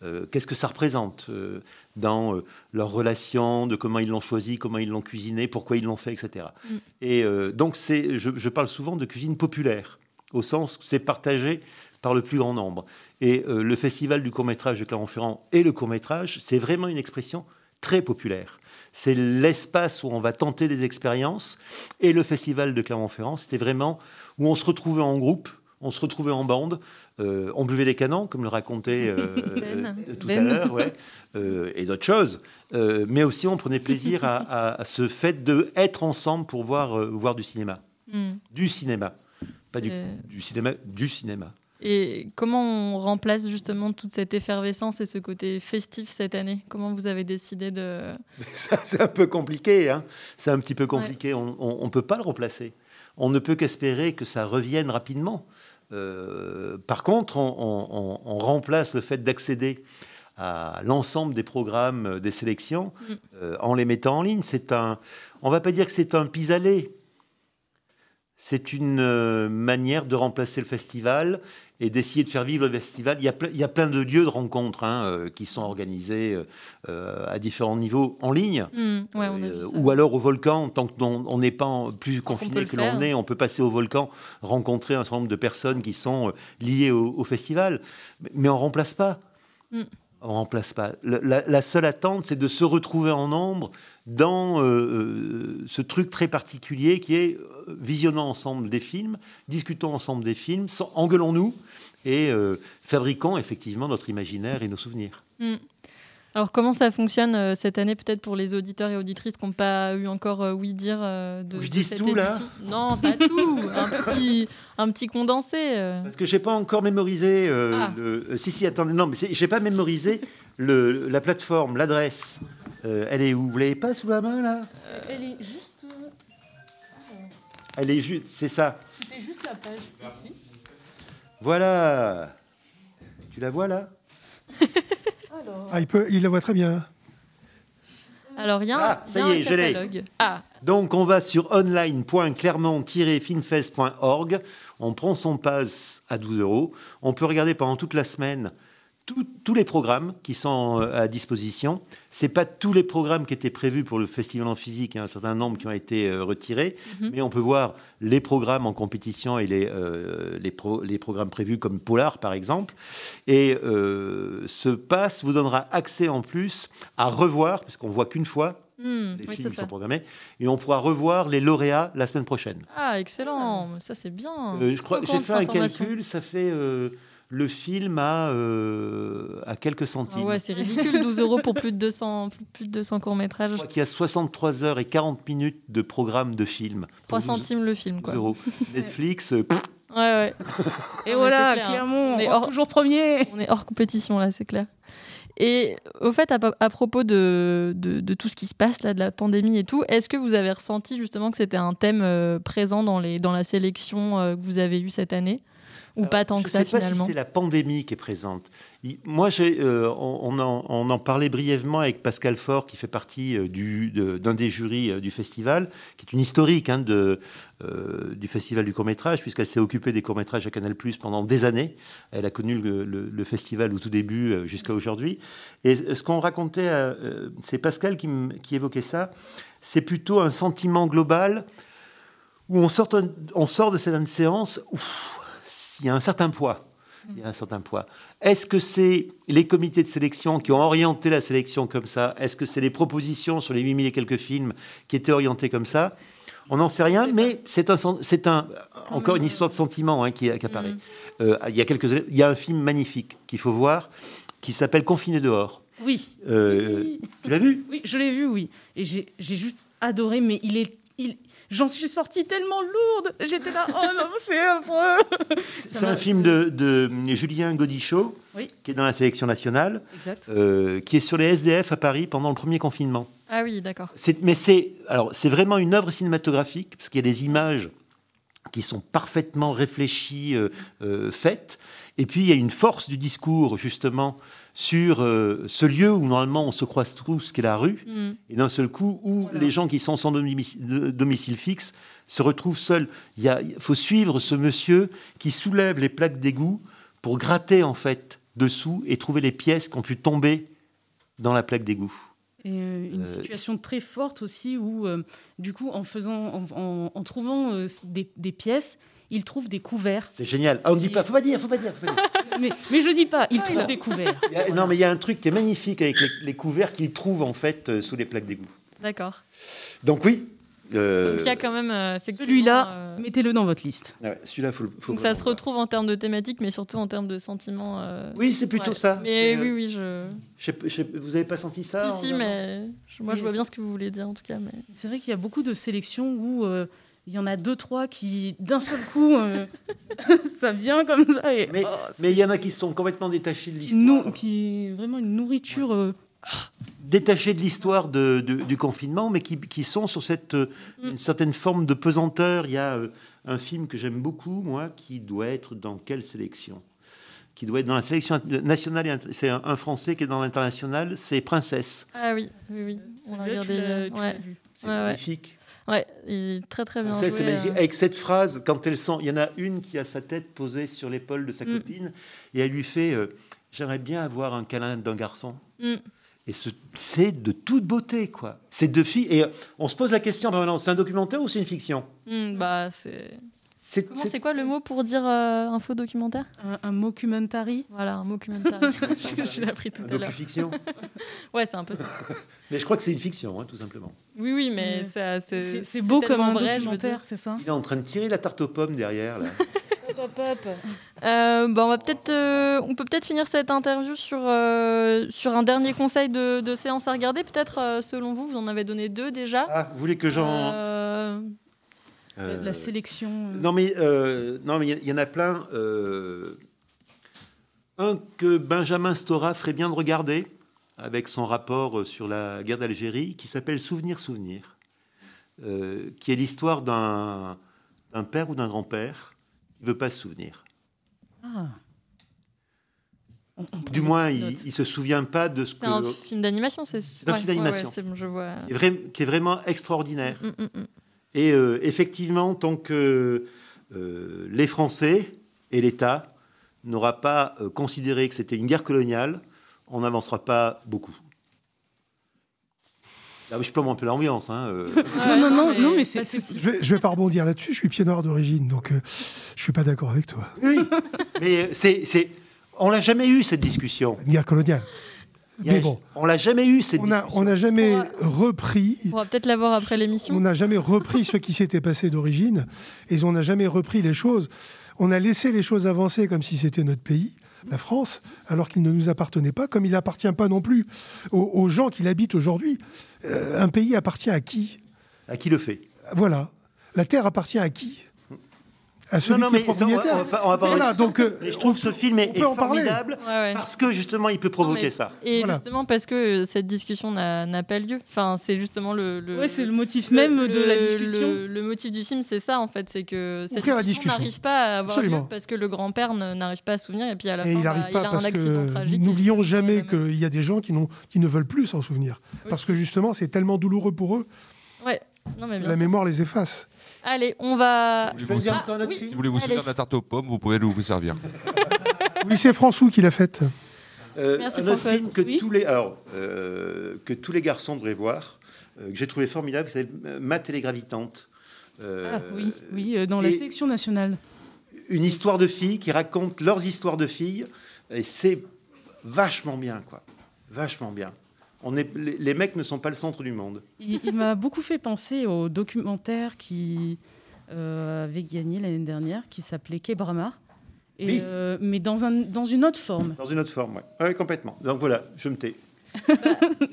Euh, Qu'est-ce que ça représente euh, dans euh, leurs relations, de comment ils l'ont choisi, comment ils l'ont cuisiné, pourquoi ils l'ont fait, etc. Mm. Et euh, donc, c'est, je, je parle souvent de cuisine populaire, au sens que c'est partagé par le plus grand nombre. Et le festival du court-métrage de Clermont-Ferrand et le court-métrage, c'est vraiment une expression très populaire. C'est l'espace où on va tenter des expériences. Et le festival de Clermont-Ferrand, c'était vraiment où on se retrouvait en groupe, on se retrouvait en bande, euh, on buvait des canons, comme le racontait euh, *laughs* Ben. euh, tout Ben. à l'heure, ouais, euh, et d'autres choses. Euh, mais aussi, on prenait plaisir à, à- à ce fait d'être ensemble pour voir, euh, voir du cinéma. Hmm. Du cinéma. Pas du, du cinéma, du cinéma. Et comment on remplace justement toute cette effervescence et ce côté festif cette année? Comment vous avez décidé de... *laughs* Ça, c'est un peu compliqué. Hein. C'est un petit peu compliqué. On ne peut pas le remplacer. On ne peut qu'espérer que ça revienne rapidement. Euh, par contre, on, on- on- on remplace le fait d'accéder à l'ensemble des programmes, euh, des sélections, Mm. euh, en les mettant en ligne. C'est un, on va pas dire que c'est un pis-aller. C'est une euh, manière de remplacer le festival et d'essayer de faire vivre le festival. Il y a, ple- il y a plein de lieux de rencontres hein, euh, qui sont organisés euh, à différents niveaux en ligne. Ouais, Euh, ça. ou alors au volcan, tant qu'on n'est pas en- plus confiné que l'on est, on peut passer au volcan, rencontrer un certain nombre de personnes qui sont liées au, au festival. Mais, on remplace pas. Mm. On remplace pas. La, seule attente, c'est de se retrouver en nombre dans euh, euh, ce truc très particulier qui est euh, visionnons ensemble des films, discutons ensemble des films, engueulons-nous et fabriquons effectivement notre imaginaire et nos souvenirs. Hmm. Alors comment ça fonctionne euh, cette année peut-être pour les auditeurs et auditrices qui n'ont pas eu encore euh, oui dire euh, de, je de cette tout, là édition? Non, pas tout. *laughs* un petit, un petit condensé. euh. Parce que j'ai pas encore mémorisé. euh, Ah. le- si si attendez non mais c'est- j'ai pas mémorisé le, la plateforme, l'adresse. Euh, elle est où? Vous l'avez pas sous la main là? Elle est juste. Elle est juste, c'est ça. C'était juste la page ici. Voilà. Tu la vois là? *laughs* Alors. Ah, il, peut, il la voit très bien. Alors il y a un, Ah, ça y a y un est, je l'ai. catalogue. Ah, Donc on va sur online.clermont-filmfest.org. On prend son pass à 12 euros. On peut regarder pendant toute la semaine tout- tous les programmes qui sont euh, à disposition. C'est pas tous les programmes qui étaient prévus pour le festival en physique. Il y a un certain nombre qui ont été euh, retirés, Mhm. mais on peut voir les programmes en compétition et les, euh, les, pro- les programmes prévus comme Polar par exemple. Et euh, ce pass vous donnera accès en plus à revoir, parce qu'on voit qu'une fois hmm, les oui, films c'est sont programmés, et on pourra revoir les lauréats la semaine prochaine. Ah, excellent. Ça c'est bien. Euh, je crois Trop j'ai fait un calcul, ça fait euh, le film à, euh, à quelques centimes. Ah ouais, c'est ridicule, 12 euros pour plus de 200, plus de 200 courts-métrages. Je crois qu'il y a 63 heures et 40 minutes de programme de film. 3 Pour 12 centimes le film, quoi. euros. *laughs* Netflix, euh, pff, Ouais, ouais. Et Non, voilà, clair, hein. Clermont, On est hors- toujours premier. On est hors compétition là, c'est clair. Et au fait, à, à propos de, de, de tout ce qui se passe là, de la pandémie et tout, est-ce que vous avez ressenti justement que c'était un thème euh, présent dans, les, dans la sélection euh, que vous avez eue cette année? Ou Alors, pas tant je que ne ça sais pas finalement si c'est la pandémie qui est présente. Moi, euh, on, on en, on en parlait brièvement avec Pascal Faure, qui fait partie euh, du, de- d'un des jurys euh, du festival, qui est une historique hein, de, euh, du festival du court-métrage, puisqu'elle s'est occupée des courts-métrages à Canal Plus pendant des années. Elle a connu le, le- le festival au tout début jusqu'à aujourd'hui. Et ce qu'on racontait, euh, c'est Pascal qui, évoquait ça, c'est plutôt un sentiment global où on sort, on sort de cette séance. Ouf, il y a un certain poids. Il y a un certain poids. Est-ce que c'est les comités de sélection qui ont orienté la sélection comme ça? Est-ce que c'est les propositions sur les 8000 et quelques films qui étaient orientés comme ça? On n'en sait rien, mais c'est un, c'est un, encore une histoire de sentiment hein, qui, qui apparaît. Mhm. Euh, il, y a quelques, il y a un film magnifique qu'il faut voir qui s'appelle Confiné dehors. Oui. Euh, Oui. Tu l'as vu? Oui, je l'ai vu, oui. Et j'ai j'ai juste adoré, mais il est. Il... J'en suis sortie tellement lourde. J'étais là, oh non, c'est affreux. C'est un film de, de Julien Godichaud, Oui. qui est dans la sélection nationale, Exact. euh, qui est sur les SDF à Paris pendant le premier confinement. Ah oui, d'accord. C'est- mais c'est alors c'est vraiment une œuvre cinématographique parce qu'il y a des images qui sont parfaitement réfléchies, euh, euh, faites. Et puis il y a une force du discours justement sur euh, ce lieu où normalement on se croise tous, qui est la rue, Hmm. et d'un seul coup où Voilà. les gens qui sont sans domicile, fixe se retrouvent seuls. Il faut suivre ce monsieur qui soulève les plaques d'égout pour gratter en fait dessous et trouver les pièces qui ont pu tomber dans la plaque d'égout. Et euh, une Euh, situation très forte aussi où, euh, du coup, en faisant, en, en- en trouvant des, des pièces, il trouve des couverts. C'est génial. Ah, on ne dit pas, faut pas dire, faut pas dire, faut pas dire. *laughs* mais, mais je dis pas, il Ah, trouve des couverts. Non, mais il y a un truc qui est magnifique avec les, les couverts qu'il trouve en fait euh, sous les plaques d'égout. D'accord. Donc oui. euh, Donc il y a quand même euh. Celui-là, euh, mettez-le dans votre liste. ouais, celui-là, faut, le- faut Donc ça se voir. retrouve en termes de thématique, mais surtout en termes de sentiments. euh, Oui, c'est plutôt ouais. ça. Mais oui, oui, je. vous n'avez pas senti ça si, si, mais je- moi je vois bien ce que vous voulez dire en tout cas. Mais... C'est vrai qu'il y a beaucoup de sélections où euh, il y en a deux, trois qui, d'un seul coup, euh, *laughs* ça vient comme ça. Et, Mais oh, mais il y en a qui sont complètement détachés de l'histoire. qui est vraiment une nourriture. euh, détachés de l'histoire de- de- du confinement, mais qui, qui sont sur cette, euh, Mm. une certaine forme de pesanteur. Il y a un film que j'aime beaucoup, moi, qui doit être dans quelle sélection? Qui doit être dans la sélection nationale. C'est un, un Français qui est dans l'international, c'est Princesse. Ah oui, oui, oui. On l'a regardé. ouais. C'est Ouais, ouais. Ouais, il est très très bien c'est magnifique. euh. Avec cette phrase, quand elles sont, il y en a une qui a sa tête posée sur l'épaule de sa Mm. copine, et elle lui fait euh, J'aimerais bien avoir un câlin d'un garçon. Mm. Et ce- c'est de toute beauté, quoi. Ces deux filles. Et euh, on se pose la question en permanence c'est un documentaire ou c'est une fiction? Hmm, bah c'est. C'est Comment c'est- c'est quoi le mot pour dire euh, un faux documentaire? Un, un mockumentary. Voilà, un documentaire. *laughs* je je l'ai appris tout un à l'heure. docu-fiction *laughs* Ouais, c'est un peu ça. *laughs* Mais je crois que c'est une fiction, hein, tout simplement. Oui, oui, mais C'est beau comme un vrai, documentaire, c'est ça? Il est en train de tirer la tarte aux pommes derrière, là. Hop, hop. Euh, bah, on va peut-être, euh, on peut peut-être finir cette interview sur euh, sur un dernier conseil de, de séance à regarder. Peut-être euh, selon vous, vous en avez donné deux déjà. Ah, vous voulez que j'en. Euh, euh, La sélection. euh, Non, mais euh, non, mais il y- en a plein. euh, un que Benjamin Stora ferait bien de regarder, avec son rapport sur la guerre d'Algérie, qui s'appelle Souvenir, Souvenir, euh, qui est l'histoire d'un d'un père ou d'un grand-père qui ne veut pas se souvenir. Ah. On- on prend Du moins, il ne se souvient pas de ce c'est un que. film d'animation, c'est. un ouais, film ouais, d'animation. ouais, c'est bon, je vois. qui est, vra- qui est vraiment extraordinaire. Mm, mm, mm. Et euh, effectivement, tant que euh, les Français et l'État n'aura pas euh, considéré que c'était une guerre coloniale, on n'avancera pas beaucoup. Là, je plombe un peu l'ambiance. Hein, euh. Non, non, non, mais pas c'est- de souci. Je vais, je vais pas rebondir là-dessus. Je suis pied noir d'origine, donc euh, je suis pas d'accord avec toi. Oui, mais c'est, on l'a jamais eu cette discussion. Une guerre coloniale. Il y a- Mais bon, on l'a jamais eu cette on a- on n'a jamais On va- repris. On va peut-être l'avoir après l'émission. On n'a jamais repris ce qui s'était passé d'origine et on n'a jamais repris les choses. On a laissé les choses avancer comme si c'était notre pays, la France, alors qu'il ne nous appartenait pas, comme il n'appartient pas non plus aux, aux gens qui l'habitent aujourd'hui. Euh, un pays appartient à qui? À qui le fait? Voilà. La terre appartient à qui? À celui non, qui est mais ça, on va- propriétaire. on va pas- on va pas Voilà, revenir donc euh, je trouve ce film est, formidable Ouais, ouais. parce que justement, il peut provoquer mais- ça. Et Voilà. justement parce que euh, cette discussion n'a pas lieu. Enfin, c'est justement le. le Ouais, c'est le motif le- même le- de la discussion. Le, le motif du film, c'est ça en fait, c'est que cette Ouvrir discussion discussion. n'arrive pas à avoir Absolument. lieu parce que le grand-père n'arrive pas à se souvenir et puis à la Et fin, il bah, n'arrive il pas a un parce accident que tragique. n'oublions jamais qu'il y a des gens qui, n'ont- qui ne veulent plus s'en souvenir. Parce que justement, c'est tellement douloureux pour eux, Ouais, non mais bien la sûr. mémoire les efface. Allez, on va. Je vous- dire Ah, encore un autre oui. film Si vous voulez vous Allez. servir de la tarte aux pommes, vous pouvez vous servir. Oui, c'est François qui l'a faite. Euh, Merci, un autre film que Oui. tous les alors euh, que tous les garçons devraient voir, euh, que j'ai trouvé formidable, c'est les gravitantes. Euh, Ah, oui, oui, euh, dans la sélection nationale. Une histoire de filles qui racontent leurs histoires de filles, et c'est vachement bien, quoi. Vachement bien. On est, les, les mecs ne sont pas le centre du monde. Il, il m'a beaucoup fait penser au documentaire qui euh, avait gagné l'année dernière, qui s'appelait Kebrama. Et, Oui. euh, mais dans, un, dans une autre forme. Dans une autre forme, oui. complètement. Donc voilà, je me tais.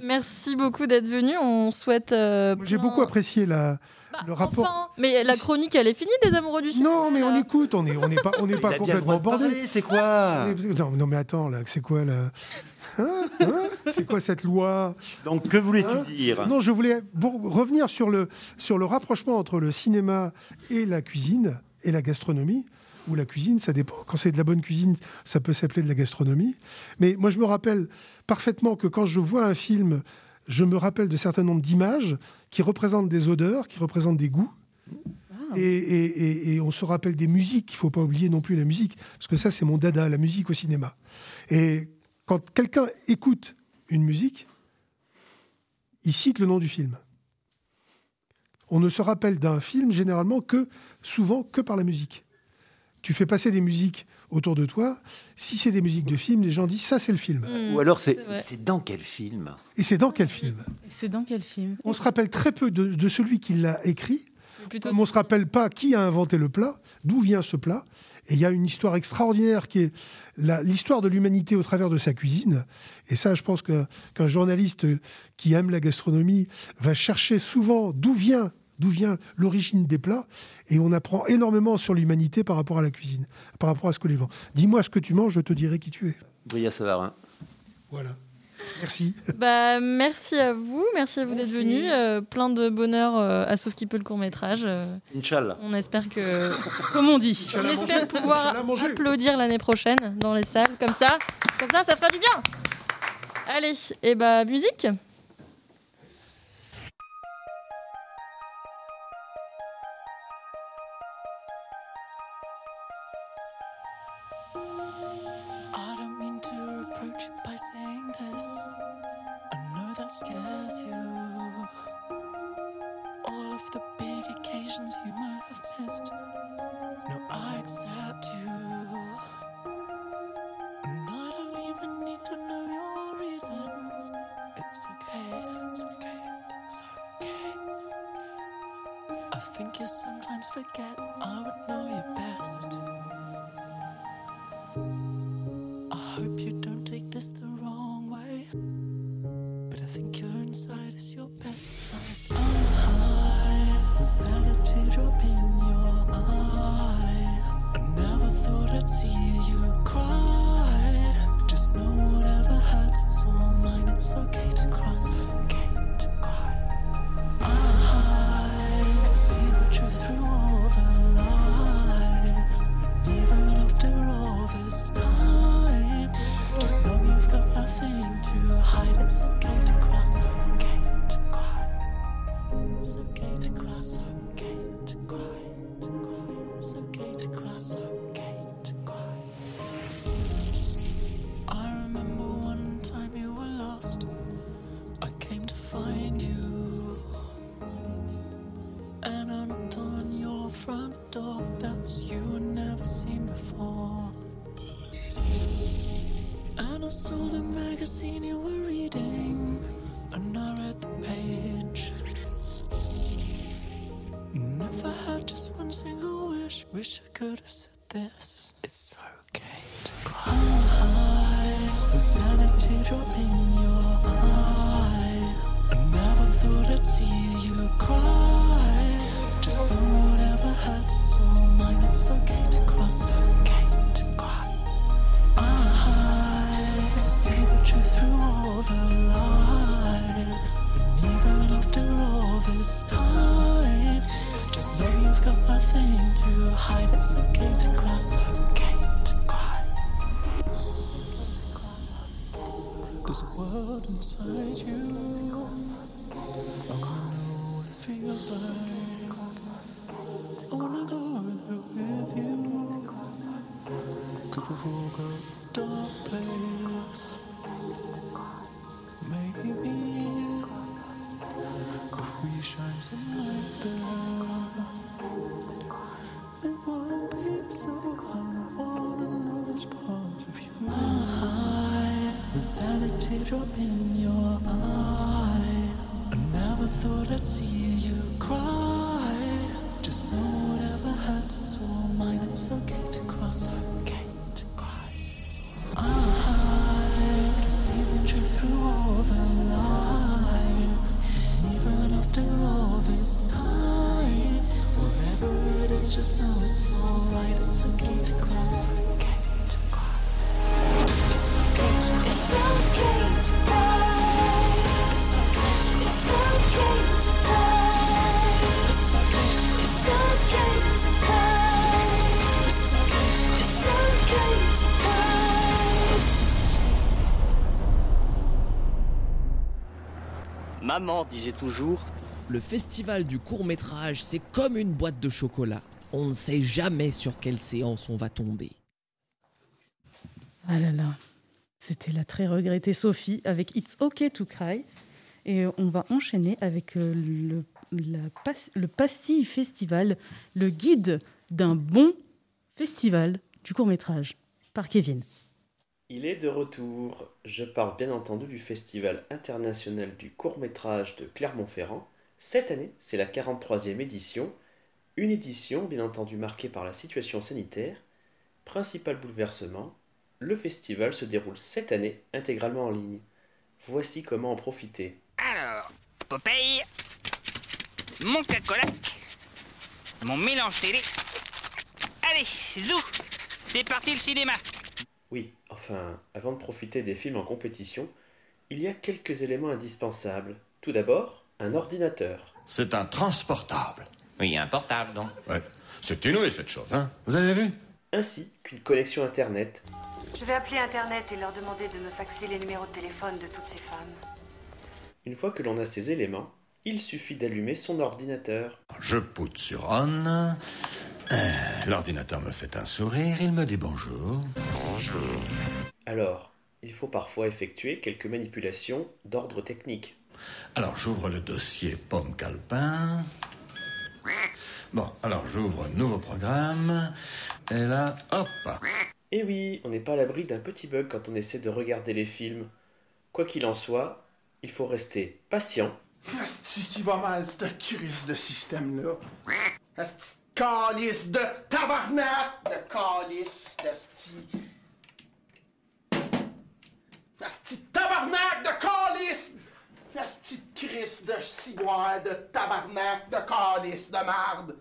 Merci beaucoup d'être venu. On souhaite. euh, J'ai plein- beaucoup apprécié la, Bah, le rapport. enfin, mais la chronique, elle est finie des amoureux du cinéma. Non, mais on écoute, on n'est on pas, on complètement bordé. c'est quoi Non, non, mais attends, là, c'est quoi là? Hein Hein C'est quoi cette loi Donc que voulais-tu Hein dire? Non, je voulais revenir sur le, sur le rapprochement entre le cinéma et la cuisine et la gastronomie. Ou la cuisine, ça dépend. Quand c'est de la bonne cuisine, ça peut s'appeler de la gastronomie. Mais moi, je me rappelle parfaitement que quand je vois un film, je me rappelle de certain nombre d'images qui représentent des odeurs, qui représentent des goûts. Ah. Et, et- et- et on se rappelle des musiques. Il faut pas oublier non plus la musique, parce que ça, c'est mon dada, la musique au cinéma. Et quand quelqu'un écoute une musique, il cite le nom du film. On ne se rappelle d'un film généralement que souvent que par la musique. tu fais passer des musiques autour de toi. Si c'est des musiques de film, les gens disent ça, c'est le film. Mm. Ou alors, c'est dans quel film? Et c'est dans quel film? Et C'est dans quel film? On se rappelle très peu de, de celui qui l'a écrit, Plutôt on se rappelle pas qui a inventé le plat, d'où vient ce plat. Et il y a une histoire extraordinaire qui est l'histoire de l'humanité au travers de sa cuisine. Et ça, je pense qu'un journaliste qui aime la gastronomie va chercher souvent d'où vient d'où vient l'origine des plats, et on apprend énormément sur l'humanité par rapport à la cuisine, par rapport à ce que les gens. Dis-moi ce que tu manges, je te dirai qui tu es. Bria Savarin. Voilà. Merci. Bah, merci à vous, merci à vous d'être venus. Euh, plein de bonheur euh, à Sauf qui peut le court métrage. Inch'Allah. on espère que. Comme on dit. On espère manger. pouvoir applaudir l'année prochaine dans les salles, comme ça. Comme ça, ça fera du bien. Allez, et bah, musique. In your eye? I never thought I'd see you cry. Maman disait toujours Le festival du court métrage, c'est comme une boîte de chocolat. On ne sait jamais sur quelle séance on va tomber. Ah là là, c'était la très regrettée Sophie avec It's Okay to Cry. Et on va enchaîner avec euh, le, la le Pastille Festival, le guide d'un bon Festival du court-métrage par Kevin. Il est de retour. Je parle bien entendu du Festival international du court-métrage de Clermont-Ferrand. Cette année, c'est la 43e édition. Une édition bien entendu marquée par la situation sanitaire. Principal bouleversement, le festival se déroule cette année intégralement en ligne. Voici comment en profiter. Alors, Popeye, mon cacolac, mon mélange télé. Allez, zou, c'est parti le cinéma. Enfin, avant de profiter des films en compétition, il y a quelques éléments indispensables. Tout d'abord, un ordinateur. C'est un transportable. Oui, un portable donc. Ouais. C'est inouï cette chose, hein Vous avez vu? Ainsi qu'une connexion Internet. Je vais appeler Internet et leur demander de me faxer les numéros de téléphone de toutes ces femmes. Une fois que l'on a ces éléments, il suffit d'allumer son ordinateur. Je pousse sur on. Euh, L'ordinateur me fait un sourire, il me dit bonjour. Alors, il faut parfois effectuer quelques manipulations d'ordre technique. Alors j'ouvre le dossier Pomme Calpin. Bon, alors j'ouvre un nouveau programme. Et là, hop Et Eh oui, on n'est pas à l'abri d'un petit bug quand on essaie de regarder les films. Quoi qu'il en soit, il faut rester patient. Asti qui va mal, cette crise de système-là? Asti calice de tabarnak de calice d'asti. Asti de tabarnak de calice! Asti de crise de cigoire de tabarnak de calice de marde.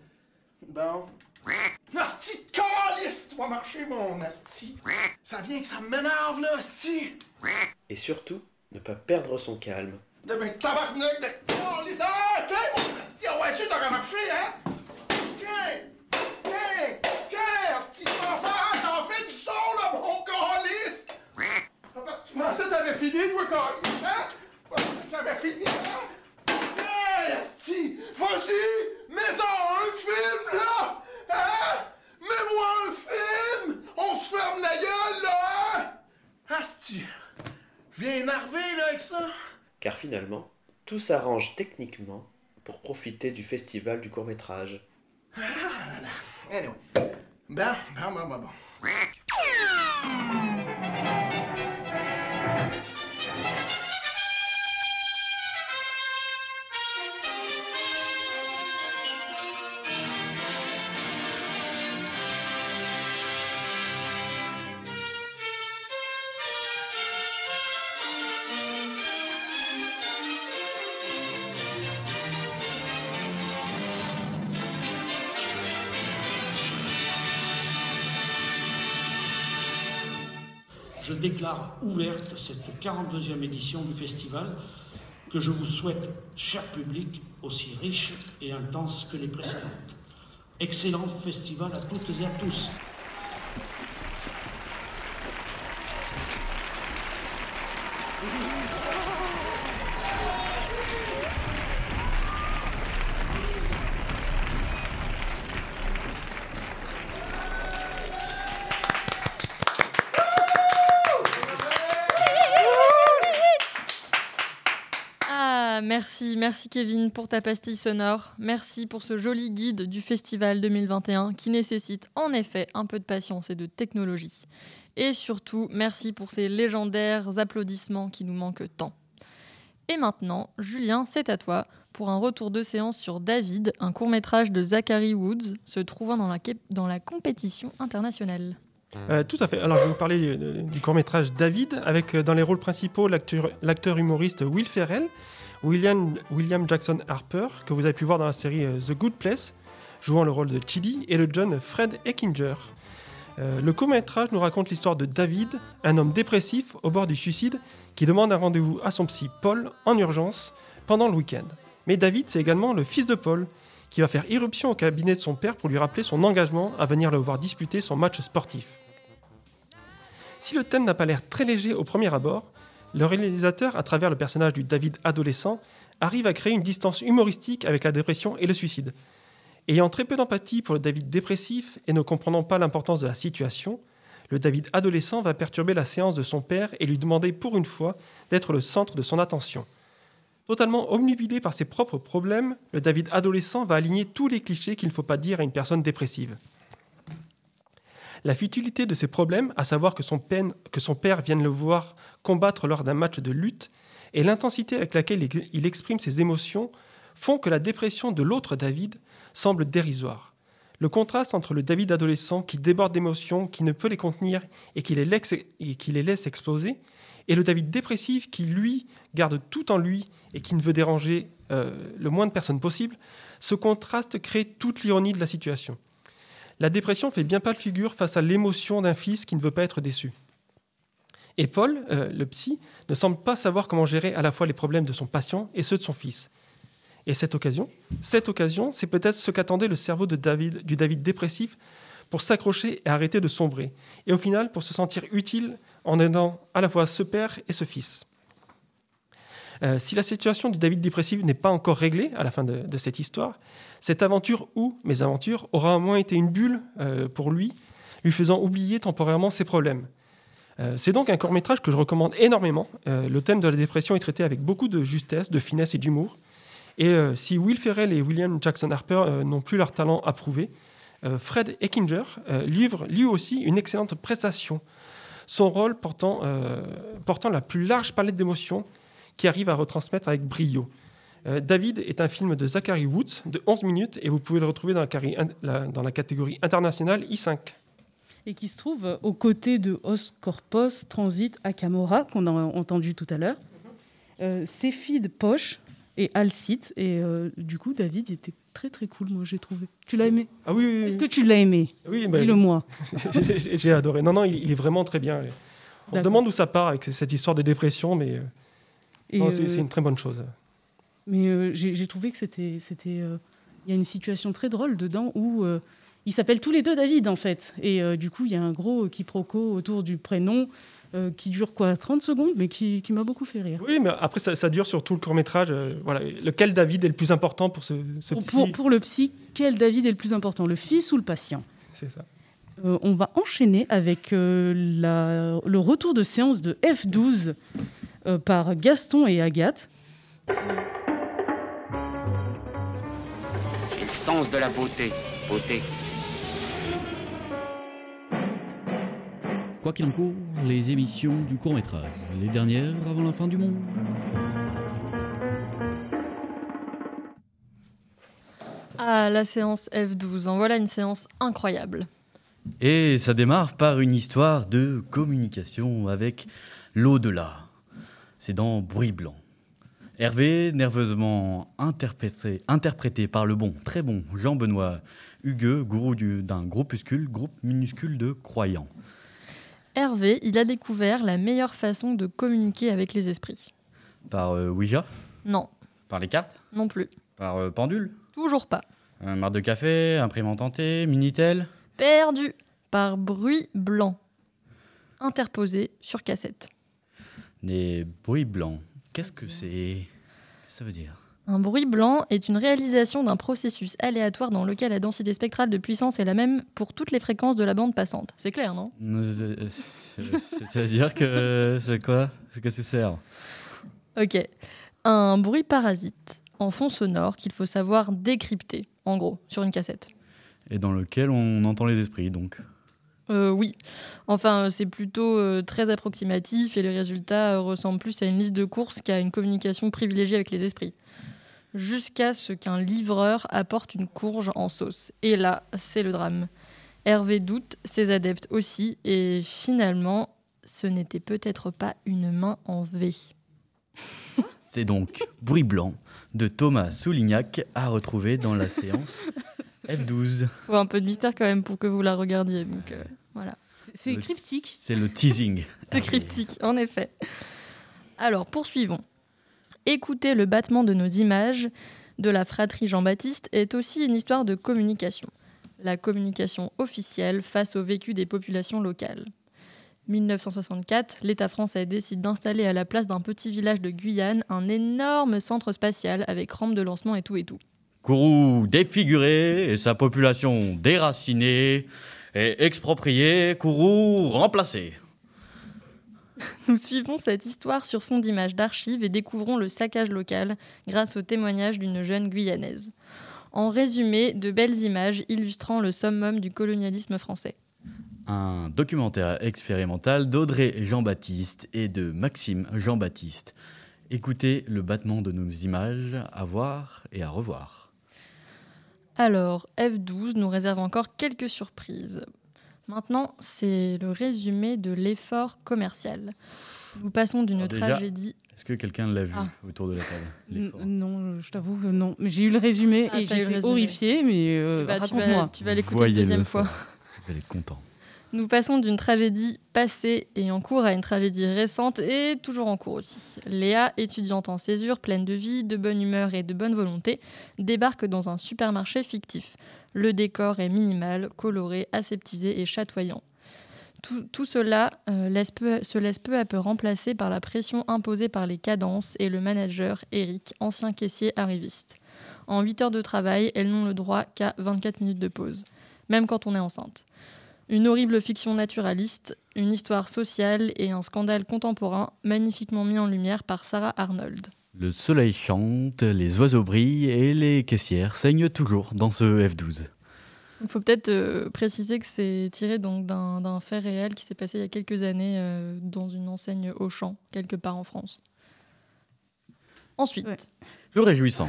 Bon. Asti de calice! Tu vas marcher, mon asti. Ça vient que ça m'énerve, là, asti. Et surtout, ne pas perdre son calme. De mes tabarnak de calice. Ah, ok, mon asti. Ah ouais, sûr, t'aurais marché, hein? Ok. Ok. Ok. Asti, tu vas faire, t'en fais du son, là, mon calice. Parce que tu pensais que t'avais fini jouer calice, hein? J'avais fini, hein? Hey, Asti! Vas-y! Mets-en un film, là! Hein? Mets-moi un film! On se ferme la gueule, là, hein? Asti! Je viens énervé, là, avec ça! Car finalement, tout s'arrange techniquement pour profiter du festival du court-métrage. Ah là là. Anyway. Bon, bon, bon, bon, bon. Déclare ouverte cette 42e édition du festival que je vous souhaite, cher public, aussi riche et intense que les précédentes. Excellent festival à toutes et à tous. Merci, Kevin pour ta pastille sonore. Merci pour ce joli guide du festival 2021 qui nécessite en effet un peu de patience et de technologie. Et surtout, merci pour ces légendaires applaudissements qui nous manquent tant. Et maintenant, Julien, c'est à toi pour un retour de séance sur David, un court-métrage de Zachary Woods se trouvant dans la, compétition internationale. Euh, tout à fait. Alors, je vais vous parler du court-métrage David, avec euh, dans les rôles principaux l'acteur humoriste Will Ferrell, William, Jackson Harper, que vous avez pu voir dans la série euh, The Good Place, jouant le rôle de Chili, et le John Fred Eckinger. Euh, le court-métrage nous raconte l'histoire de David, un homme dépressif au bord du suicide, qui demande un rendez-vous à son psy Paul en urgence pendant le week-end. Mais David, c'est également le fils de Paul, qui va faire irruption au cabinet de son père pour lui rappeler son engagement à venir le voir disputer son match sportif. Si le thème n'a pas l'air très léger au premier abord, le réalisateur, à travers le personnage du David adolescent, arrive à créer une distance humoristique avec la dépression et le suicide. Ayant très peu d'empathie pour le David dépressif et ne comprenant pas l'importance de la situation, le David adolescent va perturber la séance de son père et lui demander pour une fois d'être le centre de son attention. Totalement omnubilé par ses propres problèmes, le David adolescent va aligner tous les clichés qu'il ne faut pas dire à une personne dépressive. La futilité de ses problèmes, à savoir que son, père vienne le voir combattre lors d'un match de lutte, et l'intensité avec laquelle il- exprime ses émotions font que la dépression de l'autre David semble dérisoire. Le contraste entre le David adolescent qui déborde d'émotions, qui ne peut les contenir et qui les, laisse, et qui les laisse exploser, et le David dépressif qui, lui, garde tout en lui et qui ne veut déranger euh, le moins de personnes possible, ce contraste crée toute l'ironie de la situation. La dépression fait bien pas le figure face à l'émotion d'un fils qui ne veut pas être déçu. Et Paul, euh, le psy, ne semble pas savoir comment gérer à la fois les problèmes de son patient et ceux de son fils. Et cette occasion, cette occasion, c'est peut-être ce qu'attendait le cerveau de du David dépressif pour s'accrocher et arrêter de sombrer, et au final pour se sentir utile en aidant à la fois ce père et ce fils. Euh, si la situation du David dépressif n'est pas encore réglée à la fin de, cette histoire, cette aventure ou mes aventures aura au moins été une bulle euh, pour lui, lui faisant oublier temporairement ses problèmes. Euh, c'est donc un court métrage que je recommande énormément. Le thème de la dépression est traité avec beaucoup de justesse, de finesse et d'humour. Et si Will Ferrell et William Jackson Harper n'ont plus leur talent à prouver, Fred Eckinger livre lui aussi une excellente prestation. Son rôle portant, portant la plus large palette d'émotions qui arrive à retransmettre avec brio. Euh, David est un film de Zachary Woods de 11 minutes et vous pouvez le retrouver dans la, cari- la- dans la catégorie internationale I5. et qui se trouve aux côtés de Os Corpos Transit Akamora, qu'on a entendu tout à l'heure. Euh, Poche et Alcite. Et euh, du coup, David, il était très très cool, moi, j'ai trouvé. Tu l'as aimé? Ah oui, oui, oui. Est-ce que tu l'as aimé? Oui, bah, Dis-le-moi. *laughs* j'ai- J'ai adoré. Non, non, il, il est vraiment très bien. On se demande où ça part avec cette histoire de dépression, mais euh, c'est euh, c'est une très bonne chose. Mais euh, j'ai trouvé que c'était. euh, Il y a une situation très drôle dedans où ils s'appellent tous les deux David, en fait. Et du coup, il y a un gros quiproquo autour du prénom euh, qui dure quoi 30 secondes, mais qui, qui m'a beaucoup fait rire. Oui, mais après, ça, ça dure sur tout le court-métrage. euh, voilà. Lequel David est le plus important pour ce, ce psy pour- pour le psy, quel David est le plus important, le fils ou le patient? C'est ça. Euh, on va enchaîner avec la- le retour de séance de F12 euh, par Gaston et Agathe. L'essence de la beauté. Beauté. Quoi qu'il en court, les émissions du court métrage, les dernières avant la fin du monde. Ah, la séance F12. En voilà une séance incroyable. Et ça démarre par une histoire de communication avec l'au-delà. C'est dans Bruit blanc. Hervé, nerveusement interprété, interprété par le bon, très bon Jean-Benoît Hugueux, gourou du- d'un groupuscule, groupe minuscule de croyants. Hervé, il a découvert la meilleure façon de communiquer avec les esprits. Par euh, Ouija? Non, Par les cartes? Non plus. Par euh, pendule? Toujours pas. Un marre de café Imprimante tentée Minitel? Perdu par bruit blanc. Interposé sur cassette. Des bruits blancs. Qu'est-ce que c'est? Ça veut dire? Un bruit blanc est une réalisation d'un processus aléatoire dans lequel la densité spectrale de puissance est la même pour toutes les fréquences de la bande passante. C'est clair, non? C'est-à-dire que c'est quoi? Qu'est-ce que ça sert Ok. Un bruit parasite en fond sonore qu'il faut savoir décrypter, en gros, sur une cassette. Et dans lequel on entend les esprits, donc. Euh, oui. Enfin, euh, c'est plutôt euh, très approximatif et les résultats euh, ressemblent plus à une liste de courses qu'à une communication privilégiée avec les esprits. Jusqu'à ce qu'un livreur apporte une courge en sauce. Et là, c'est le drame. Hervé doute, ses adeptes aussi, et finalement, ce n'était peut-être pas une main en V. C'est donc Bruit blanc de Thomas Soulignac à retrouver dans la séance *laughs* F12. Faut un peu de mystère quand même pour que vous la regardiez. Donc euh, voilà. C'est Le- cryptique. C'est le teasing. *laughs* C'est cryptique, en effet. Alors, poursuivons. Écouter le battement de nos images de la fratrie Jean-Baptiste est aussi une histoire de communication. La communication officielle face au vécu des populations locales. 1964, l'État français décide d'installer à la place d'un petit village de Guyane un énorme centre spatial avec rampe de lancement et tout et tout. Kourou défiguré et sa population déracinée et expropriée, Kourou remplacé. *laughs* Nous suivons cette histoire sur fond d'images d'archives et découvrons le saccage local grâce au témoignage d'une jeune Guyanaise. En résumé, de belles images illustrant le summum du colonialisme français. un documentaire expérimental d'Audrey Jean-Baptiste et de Maxime Jean-Baptiste. Écoutez le battement de nos images à voir et à revoir. Alors, F12 nous réserve encore quelques surprises. Maintenant, c'est le résumé de l'effort commercial. Nous passons d'une tragédie. Est-ce que quelqu'un l'a vu Ah. autour de la table Non, je t'avoue que non. Mais j'ai eu le résumé Ah, et j'étais horrifiée, mais euh, Bah, tu vas- raconte-moi. tu vas l'écouter une deuxième fois. Vous allez être content. Nous passons d'une tragédie passée et en cours à une tragédie récente et toujours en cours aussi. Léa, étudiante en césure, pleine de vie, de bonne humeur et de bonne volonté, débarque dans un supermarché fictif. Le décor est minimal, coloré, aseptisé et chatoyant. Tout, cela euh, se laisse peu à peu remplacer par la pression imposée par les cadences et le manager Eric, ancien caissier arriviste. En 8 heures de travail, elles n'ont le droit qu'à 24 minutes de pause, même quand on est enceinte. Une horrible fiction naturaliste, une histoire sociale et un scandale contemporain magnifiquement mis en lumière par Sarah Arnold. Le soleil chante, les oiseaux brillent et les caissières saignent toujours dans ce F12. Il faut peut-être euh, préciser que c'est tiré donc d'un d'un fait réel qui s'est passé il y a quelques années euh, dans une enseigne Auchan, quelque part en France. Ensuite, Plus réjouissant.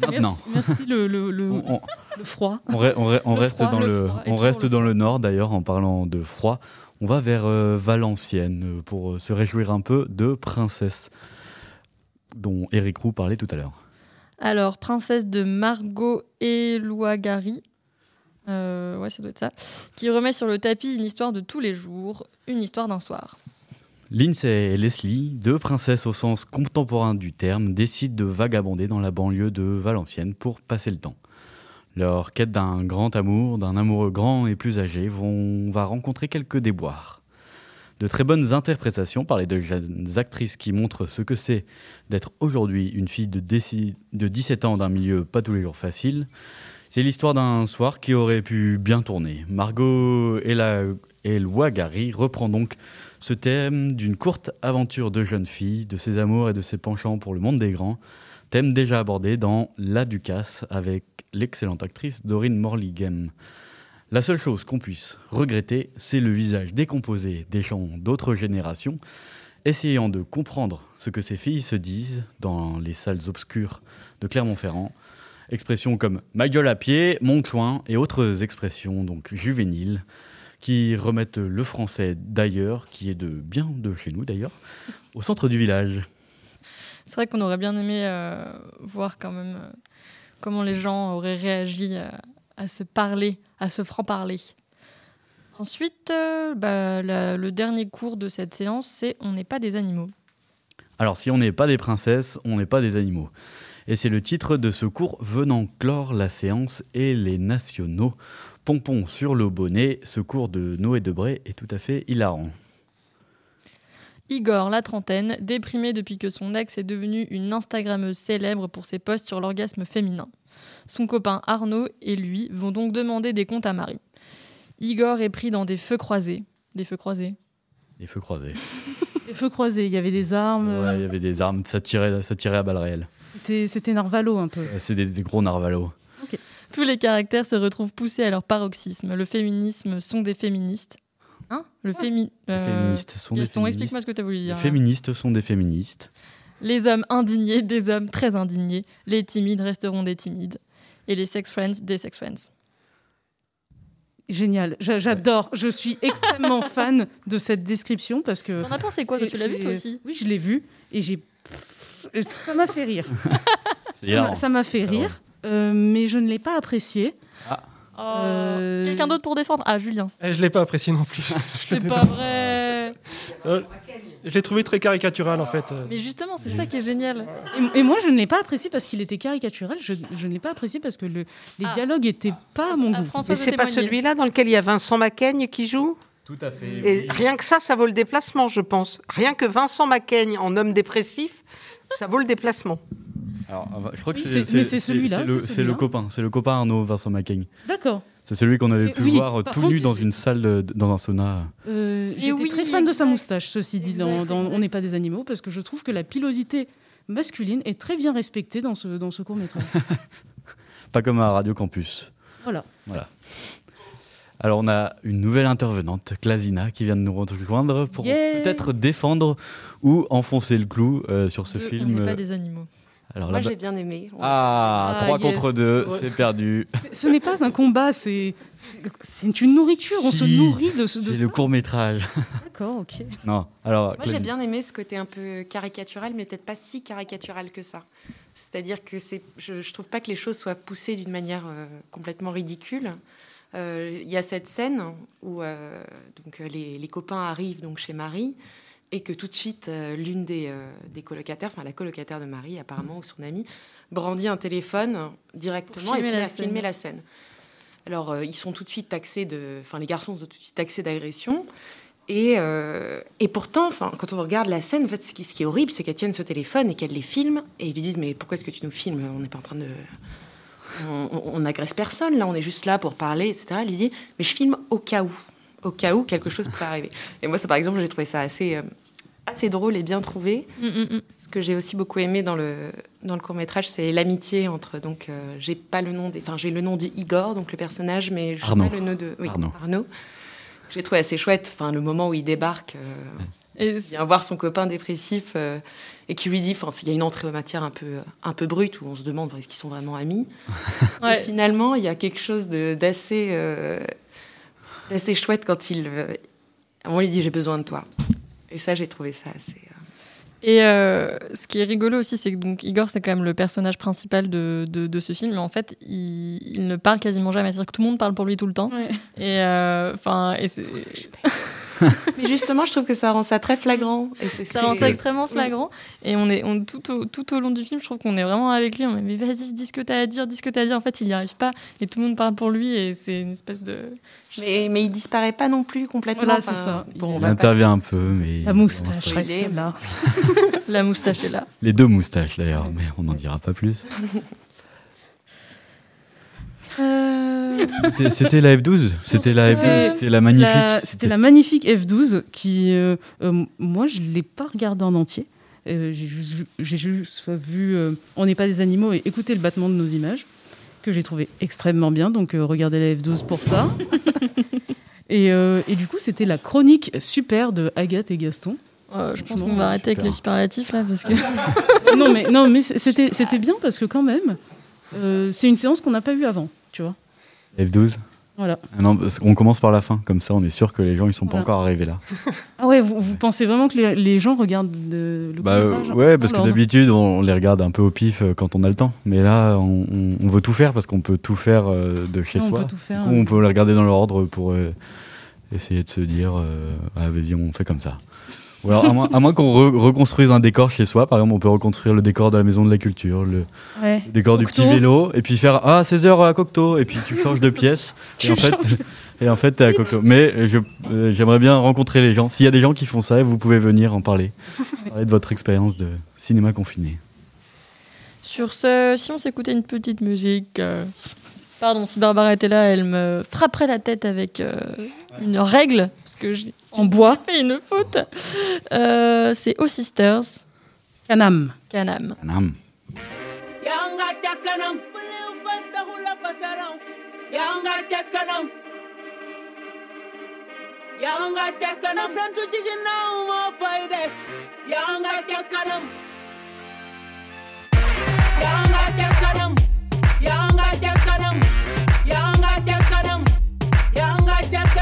Maintenant. Merci, merci le, le, le, On- on- le froid. On, re- on re- on Le reste froid, dans le on reste dans nord d'ailleurs en parlant de froid. On va vers euh, Valenciennes euh, pour euh, se réjouir un peu de Princesse dont Eric Roux parlait tout à l'heure. alors princesse de Margot Elouagari, euh, ouais ça doit être ça, qui remet sur le tapis une histoire de tous les jours, une histoire d'un soir. Lindsay et Leslie, deux princesses au sens contemporain du terme, décident de vagabonder dans la banlieue de Valenciennes pour passer le temps. Leur quête d'un grand amour, d'un amoureux grand et plus âgé, vont, va rencontrer quelques déboires. De très bonnes interprétations par les deux jeunes actrices qui montrent ce que c'est d'être aujourd'hui une fille de, déci- de 17 ans d'un milieu pas tous les jours facile. C'est l'histoire d'un soir qui aurait pu bien tourner. Margot Elwagari reprend donc ce thème d'une courte aventure de jeune fille, de ses amours et de ses penchants pour le monde des grands, thème déjà abordé dans La Ducasse avec l'excellente actrice Dorine Morlighem. La seule chose qu'on puisse regretter, c'est le visage décomposé des gens d'autres générations, essayant de comprendre ce que ces filles se disent dans les salles obscures de Clermont-Ferrand. Expressions comme ma gueule à pied, mon chouin et autres expressions donc juvéniles qui remettent le français d'ailleurs, qui est de bien de chez nous d'ailleurs, au centre du village. C'est vrai qu'on aurait bien aimé euh, voir quand même euh, comment les gens auraient réagi euh, à se parler, à se franc-parler. Ensuite, euh, bah, la- le dernier cours de cette séance, c'est On n'est pas des animaux. Alors si on n'est pas des princesses, on n'est pas des animaux. Et c'est le titre de ce cours venant clore la séance et les nationaux. Pompon sur le bonnet, ce cours de Noé Debré est tout à fait hilarant. Igor, la trentaine, déprimé depuis que son ex est devenue une Instagrammeuse célèbre pour ses posts sur l'orgasme féminin. Son copain Arnaud et lui vont donc demander des comptes à Marie. Igor est pris dans des feux croisés. Des feux croisés Les feux croisés. Les feux croisés, il y avait des armes. Ouais, il y avait des armes, ça tirait, ça tirait à balles réelles. C'était c'était Narvalo un peu. Euh, C'est des, des gros narvalos. Tous les caractères se retrouvent poussés à leur paroxysme. Le féminisme sont des féministes. Hein Le fémi... Les euh, féministes sont des Gaston, féministes. explique-moi ce que tu as voulu Les dire. là. féministes sont des féministes. Les hommes indignés, des hommes très indignés. Les timides resteront des timides. Et les sex friends, des sex friends. Génial, J'a- j'adore. Je suis extrêmement *laughs* fan de cette description parce que. T'en as pensé quoi, toi Tu l'as vu, toi c'est- aussi Oui, je l'ai vu et j'ai. Ça m'a fait rire. *laughs* C'est Ça m'a- Ça m'a fait rire, euh, mais je ne l'ai pas apprécié. Oh, Euh, Quelqu'un d'autre pour défendre? Ah, Julien. Eh, je l'ai pas apprécié non plus. *laughs* C'est pas vrai. Euh, je l'ai trouvé très caricatural en fait. Mais justement, c'est ça qui est génial. Et, et moi, je ne l'ai pas apprécié parce qu'il était caricatural. Je, je ne l'ai pas apprécié parce que le, les Ah. dialogues étaient pas à mon goût. François Mais c'est pas celui-là dans lequel il y a Vincent Macaigne qui joue? Tout à fait. Et rien que ça, ça vaut le déplacement, je pense. Rien que Vincent Macaigne en homme dépressif, ça vaut le déplacement. Alors, je crois que Oui, c'est c'est- mais c'est celui-là, C'est le, c'est c'est celui-là. le copain, c'est le copain Arnaud Vincent Macaigne. D'accord. C'est celui qu'on avait Et pu oui, voir tout contre, nu dans une salle, de- dans un sauna. Euh, Et J'étais oui, très fan de sa moustache, ceci dit, dans, dans On n'est pas des animaux, parce que je trouve que la pilosité masculine est très bien respectée dans ce, dans ce court métrage. *laughs* Pas comme à Radio Campus. Voilà. Voilà. Alors on a une nouvelle intervenante, Klasina, qui vient de nous rejoindre pour Yeah. peut-être défendre ou enfoncer le clou euh, sur ce Deux, film. On pas des animaux. Alors, Moi, j'ai bien aimé. Ah, Ah, 3 yes. contre 2, Ouais. c'est perdu. Ce n'est pas un combat, c'est c'est une nourriture. On se nourrit de ce. de C'est le court métrage. D'accord, ok. non, alors. Moi, j'ai bien aimé ce côté un peu caricatural, mais peut-être pas si caricatural que ça. C'est-à-dire que je, je trouve pas que les choses soient poussées d'une manière euh, complètement ridicule. Euh, Il y a cette scène où euh, donc euh, les, les copains arrivent donc chez Marie et que tout de suite euh, l'une des, euh, des colocataires, enfin la colocataire de Marie apparemment ou son amie, brandit un téléphone directement et se filmer met la à filmer scène. la scène. Alors, euh, ils sont tout de suite taxés de. Enfin, les garçons sont tout de suite taxés d'agression. Et, et pourtant, quand on regarde la scène, en fait, ce qui, ce qui est horrible, c'est qu'elles tiennent ce téléphone et qu'elles les filment. Et ils lui disent Mais pourquoi est-ce que tu nous filmes? On n'est pas en train de. On- n'agresse personne, là, on est juste là pour parler, etc. Elle lui dit Mais je filme au cas où. Au cas où quelque chose pourrait arriver. Et moi, ça, par exemple, j'ai trouvé ça assez. euh, assez drôle et bien trouvé. Mm, Ce que j'ai aussi beaucoup aimé dans le, dans le court métrage, c'est l'amitié entre. Donc, euh, j'ai pas le nom enfin, j'ai le nom de Igor, donc le personnage, mais je pas le nom de oui, Arnaud. Arnaud. J'ai trouvé assez chouette. Enfin, le moment où il débarque, euh, Et il vient voir son copain dépressif euh, et qui lui dit, enfin, il y a une entrée en matière un peu, un peu brute où on se demande est-ce qu'ils sont vraiment amis? *laughs* Ouais. Et finalement, il y a quelque chose d'assez, euh, d'assez chouette quand il, euh, moment, il dit j'ai besoin de toi. Et ça, j'ai trouvé ça assez. euh, Et euh, ce qui est rigolo aussi, c'est que donc Igor, c'est quand même le personnage principal de, de, de ce film, mais en fait, il, il ne parle quasiment jamais. C'est-à-dire que tout le monde parle pour lui tout le temps. Et enfin, et c'est. *laughs* Mais justement, je trouve que ça rend ça très flagrant. Et c'est, Ça rend ça extrêmement flagrant. Et on est, on, tout, au, tout au long du film, je trouve qu'on est vraiment avec lui. On est, mais vas-y, dis ce que t'as à dire, dis ce que t'as à dire. En fait, il n'y arrive pas. Et tout le monde parle pour lui. Et c'est une espèce de. Mais, mais il disparaît pas non plus complètement. Voilà, c'est ça. Bon, on Il intervient un peu, mais. La moustache reste est- là. *laughs* La moustache est là. Les deux moustaches d'ailleurs, mais on n'en dira pas plus. *laughs* Euh, C'était- C'était la F12 C'était la F12 C'était la magnifique La- C'était la magnifique F12 qui, euh, euh, moi, je ne l'ai pas regardée en entier. Euh, j'ai juste vu, j'ai juste vu euh, On n'est pas des animaux et écouter le battement de nos images, que j'ai trouvé extrêmement bien. Donc, euh, regardez la F12 pour ça. *laughs* et, euh, et du coup, c'était la chronique super de Agathe et Gaston. euh, je pense qu'on va arrêter avec les superlatifs là parce que. *laughs* non, mais, non, mais c'était c'était bien parce que, quand même, euh, c'est une séance qu'on n'a pas eue avant. F12 Voilà. Ah Non, qu'on commence par la fin, comme ça on est sûr que les gens ils sont pas encore arrivés là. Ah ouais, vous, vous pensez vraiment que les, les gens regardent de- le Bah euh, ouais, parce que d'habitude on, on les regarde un peu au pif euh, quand on a le temps. Mais là on, on- on veut tout faire parce qu'on peut tout faire euh, de chez Ouais, on soi. peut tout faire, coup, on peut les regarder dans l'ordre pour euh, essayer de se dire ah vas-y on fait comme ça. Ou alors à moins, qu'on re- reconstruise un décor chez soi, par exemple on peut reconstruire le décor de la maison de la culture, le, Ouais. le décor du Cocteau. petit vélo, et puis faire ah 16h à Cocteau, et puis tu changes de pièce. *laughs* Et en fait, changes. *laughs* et en fait t'es à Cocteau. Mais euh, j'aimerais bien rencontrer les gens. S'il y a des gens qui font ça, vous pouvez venir en parler, *laughs* parler de votre expérience de cinéma confiné. Sur ce, si on s'écoutait une petite musique. euh, Pardon, si Barbara était là, elle me frapperait la tête avec euh, une règle, parce que j'ai En bois. j'ai fait une faute. Euh, c'est O Sisters. Canam. Canam. Canam.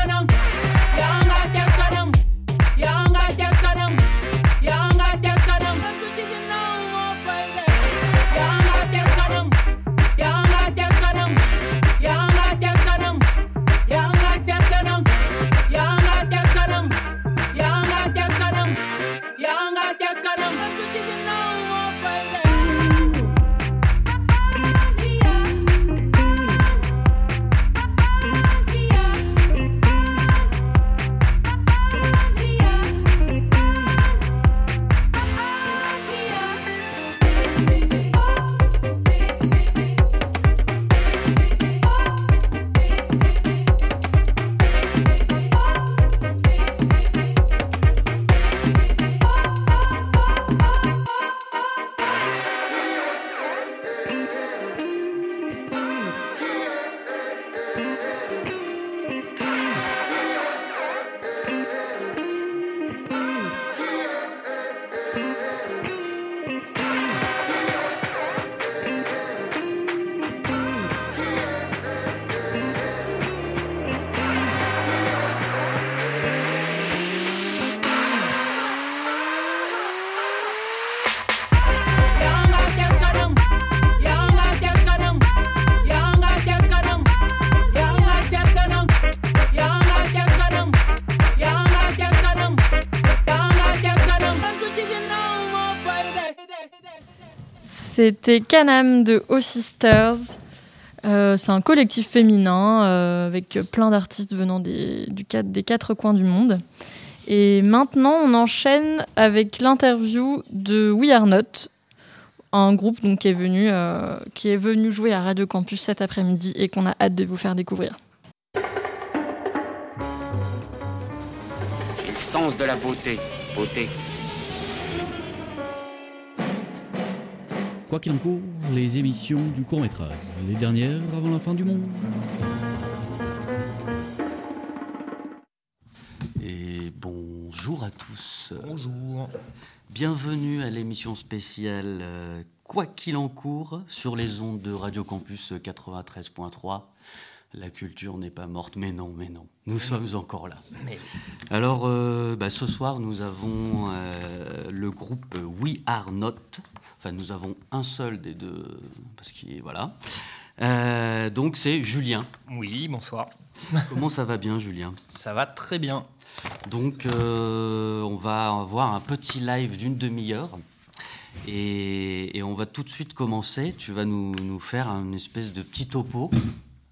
down. C'était Canam de O Sisters. Euh, c'est un collectif féminin euh, avec plein d'artistes venant des, quatre- coins du monde. Et maintenant, on enchaîne avec l'interview de We Are Not, un groupe qui, est venu, euh, qui est venu jouer à Radio Campus cet après-midi et qu'on a hâte de vous faire découvrir. Le sens de la beauté. Beauté. Quoi qu'il en court, les émissions du court métrage, les dernières avant la fin du monde. Et bonjour à tous. Bonjour. Bienvenue à l'émission spéciale euh, Quoi qu'il en court sur les ondes de Radio Campus 93.3. La culture n'est pas morte, mais non, mais non, nous sommes encore là. Mais Alors, euh, bah, ce soir, nous avons euh, le groupe We Are Not. Enfin, nous avons un seul des deux, parce qu'il voilà. Euh, donc, c'est Julien. Oui, bonsoir. Comment ça va bien, Julien? Ça va très bien. Donc, euh, on va avoir un petit live d'une demi-heure. Et, et on va tout de suite commencer. Tu vas nous, nous faire un espèce de petit topo,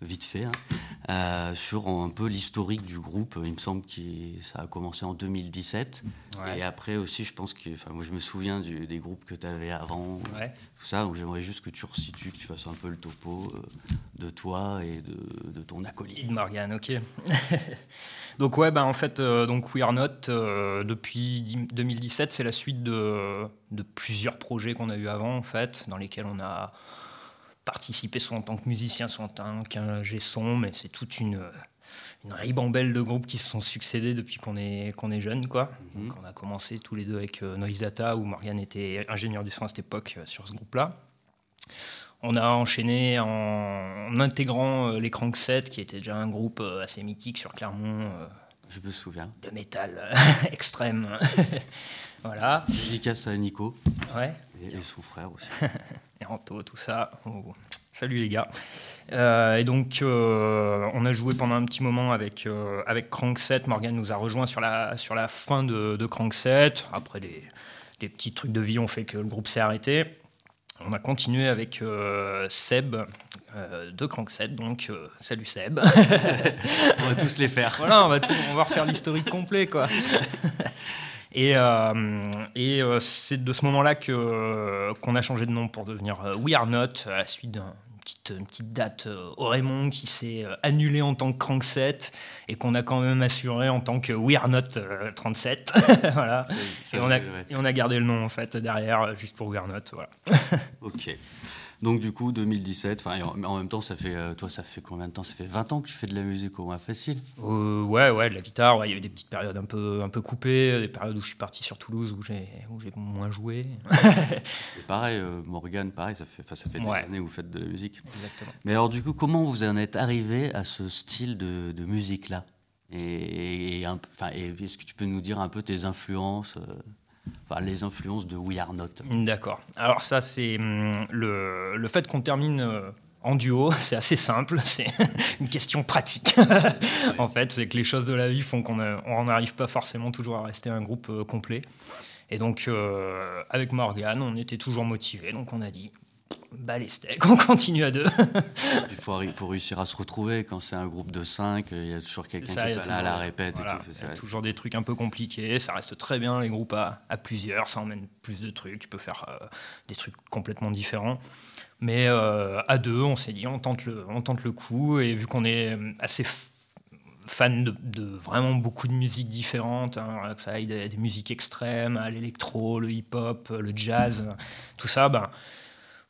vite fait, hein, euh, sur un peu l'historique du groupe. Il me semble que ça a commencé en 2017. Ouais. Et après aussi, je pense que. Enfin, moi, je me souviens du- des groupes que tu avais avant. Ouais. Tout ça. Donc, j'aimerais juste que tu resitues, que tu fasses un peu le topo euh, de toi et de, de ton acolyte. Morgane, ok. *laughs* donc ouais, ben en fait, euh, donc We Are Not, euh, depuis dix- 2017, c'est la suite de, de plusieurs projets qu'on a eu avant, en fait, dans lesquels on a participé soit en tant que musicien, soit en tant qu'ingé son, mais c'est toute une, une ribambelle de groupes qui se sont succédés depuis qu'on est, qu'on est jeune, quoi. Donc, on a commencé tous les deux avec euh, Noise Data, où Morgane était ingénieur du son à cette époque euh, sur ce groupe-là. On a enchaîné en, en intégrant euh, les Cranksets, qui était déjà un groupe euh, assez mythique sur Clermont. euh, Je me souviens. De métal euh, *laughs* extrême. *laughs* voilà. Dédicace à Nico. Ouais. Et, et son frère aussi. *laughs* et Anto, tout ça. Oh, Salut les gars. Euh, et donc, euh, on a joué pendant un petit moment avec, euh, avec Crankset. Morgan nous a rejoint sur la, sur la fin de, de Crankset. Après, des, des petits trucs de vie ont fait que le groupe s'est arrêté. On a continué avec euh, Seb de Crankset, donc salut Seb. *laughs* On va tous les faire. Voilà, on va, tout- on va refaire l'historique complet, quoi. *laughs* Et, euh, et euh, c'est de ce moment-là que, qu'on a changé de nom pour devenir euh, We Are Not, à la suite d'une petite, une petite date euh, au Raymond qui s'est euh, annulée en tant que Crankset et qu'on a quand même assuré en tant que We Are Not euh, 37. *laughs* voilà. Et, on a, et on a gardé le nom en fait derrière, euh, juste pour We Are Not. Voilà. Ok. Donc du coup, 2017, enfin, et en, même temps, ça fait, euh, toi, ça fait combien de temps? Ça fait 20 ans que tu fais de la musique au moins facile Euh, ouais, ouais, de la guitare. ouais, Il y avait des petites périodes un peu, un peu coupées, des périodes où je suis parti sur Toulouse où j'ai, où j'ai moins joué. *laughs* Et pareil, euh, Morgane, pareil, ça fait, ça fait Ouais. des années que vous faites de la musique. Exactement. Mais alors du coup, comment vous en êtes arrivé à ce style de, de musique-là? Et, et est-ce que tu peux nous dire un peu tes influences, euh, enfin les influences de We Are Not D'accord. Alors ça, c'est hum, le, le fait qu'on termine euh, en duo, *laughs* c'est assez simple, *laughs* c'est une question pratique. *laughs* en fait, c'est que les choses de la vie font qu'on on n'arrive pas forcément toujours à rester un groupe euh, complet. Et donc, euh, avec Morgane, on était toujours motivés, donc on a dit, bah les steaks, *laughs* on continue à deux. Il faut, réussir à se retrouver quand c'est un groupe de 5, il y a toujours quelqu'un qui est pas là à la répète voilà, et tout. il y a toujours des trucs un peu compliqués. Ça reste très bien les groupes à, à plusieurs. Ça emmène plus de trucs. Tu peux faire euh, des trucs complètement différents. Mais euh, à deux, on s'est dit on tente le, on tente le coup. Et vu qu'on est euh, assez fan de, de vraiment beaucoup de musiques différentes, hein, que ça aille des, des musiques extrêmes, à l'électro, le hip-hop, le jazz, tout ça, ben,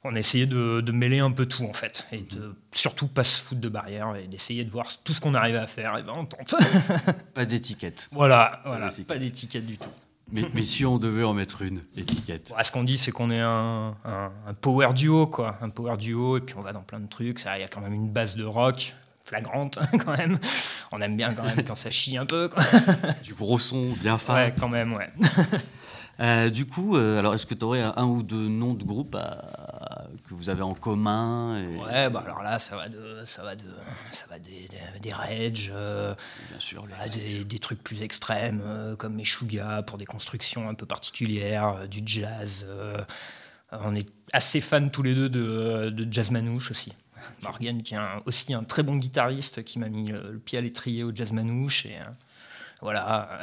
on a essayé de, de mêler un peu tout en fait, et de surtout pas se foutre de barrières et d'essayer de voir tout ce qu'on arrive à faire. Et ben on tente. *laughs* Pas d'étiquette. Voilà, Pas voilà, d'étiquette. pas d'étiquette du tout. Mais, mais si on devait en mettre une étiquette Ouais, ce qu'on dit, c'est qu'on est un, un- un power duo, quoi. Un power duo, et puis on va dans plein de trucs. Ça, Il y a quand même une base de rock flagrante, *laughs* quand même. On aime bien quand même quand ça chie un peu. quoi. Du gros son bien fin. Ouais, quand même, ouais. *laughs* Euh, du coup, euh, alors est-ce que tu aurais un, ou deux noms de groupes à- que vous avez en commun et- Ouais, bah alors là, ça va de, ça va de, ça va des, des, des Rage, euh, bien sûr, voilà, des, des trucs plus extrêmes comme Meshuga pour des constructions un peu particulières, du jazz. on est assez fans tous les deux de, de jazz manouche aussi. Morgan, qui est un- aussi un très bon guitariste, qui m'a mis le, pied à l'étrier au jazz manouche. Et, voilà.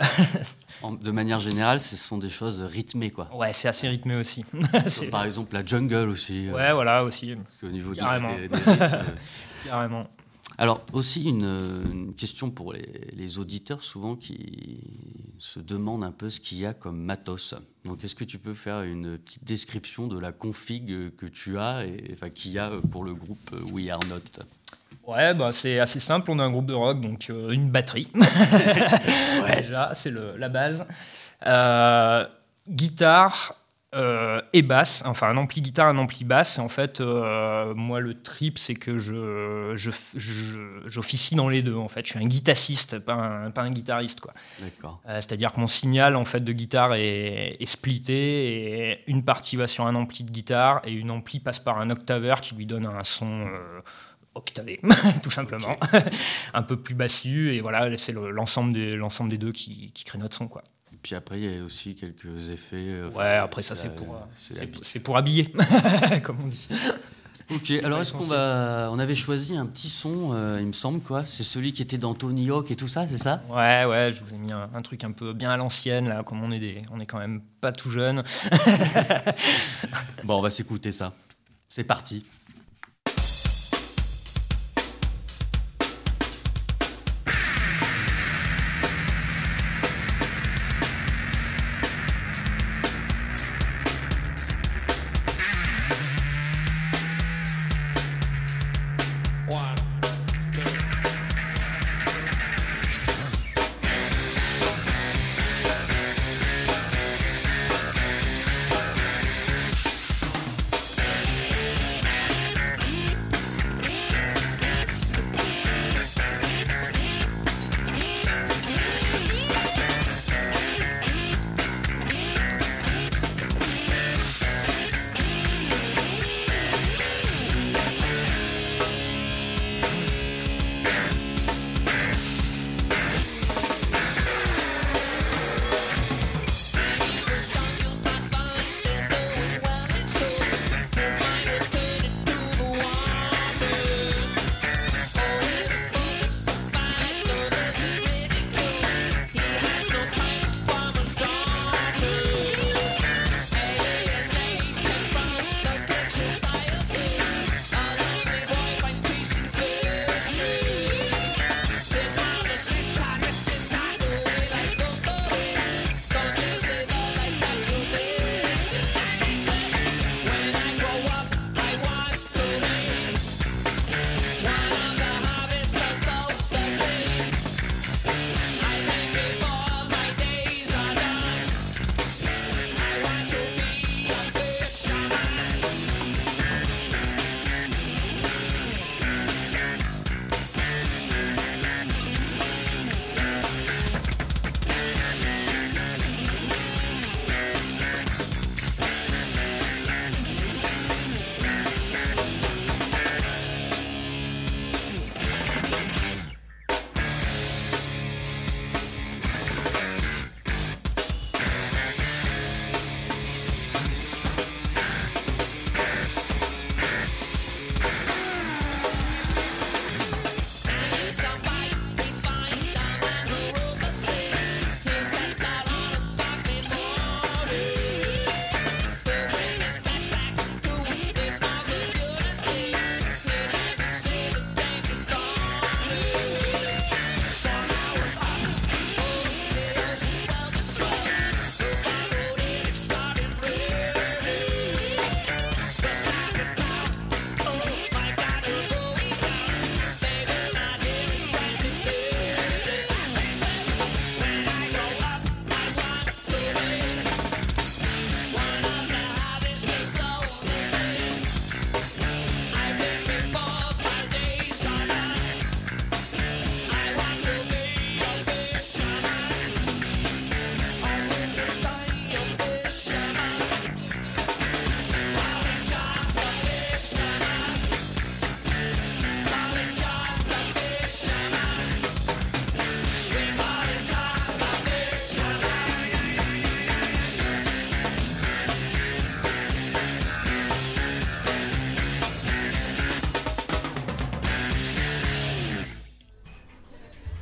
*laughs* De manière générale, ce sont des choses rythmées, quoi. Ouais, c'est assez rythmé aussi. *laughs* Par exemple, la jungle aussi. euh, Ouais, voilà, aussi. Parce qu'au niveau Carrément. des, des rythmes, euh, *laughs* Carrément. Alors, aussi une, euh, une question pour les, les auditeurs, souvent, qui se demandent un peu ce qu'il y a comme matos. Donc, est-ce que tu peux faire une petite description de la config que tu as, et, enfin, qu'il y a pour le groupe We Are Not? Ouais, bah, c'est assez simple. On a un groupe de rock, donc euh, une batterie. *laughs* Déjà, c'est la base. Euh, guitare euh, et basse. Enfin, un ampli guitare, un ampli basse. Et en fait, euh, moi, le trip, c'est que je, je, je- j'officie dans les deux. En fait, je suis un guitassiste, pas un, pas un guitariste, quoi. C'est-à-dire que mon signal en fait de guitare est, est splitté et une partie va sur un ampli de guitare et une ampli passe par un octaveur qui lui donne un son octavé, *laughs* tout simplement, *laughs* un peu plus bassu et voilà c'est le- l'ensemble des l'ensemble des deux qui, qui crée notre son quoi. Puis après, il y a aussi quelques effets. euh, enfin, Ouais, après ça c'est pour euh, c'est pour habiller, *laughs* comme on dit. Ok, alors est-ce qu'on va. On avait choisi un petit son, euh, il me semble, quoi. C'est celui qui était dans Tony Hawk et tout ça, c'est ça? Ouais, ouais, je vous ai mis un, un truc un peu bien à l'ancienne là, comme on est des, on est quand même pas tout jeune. Bon, on va s'écouter ça. C'est parti.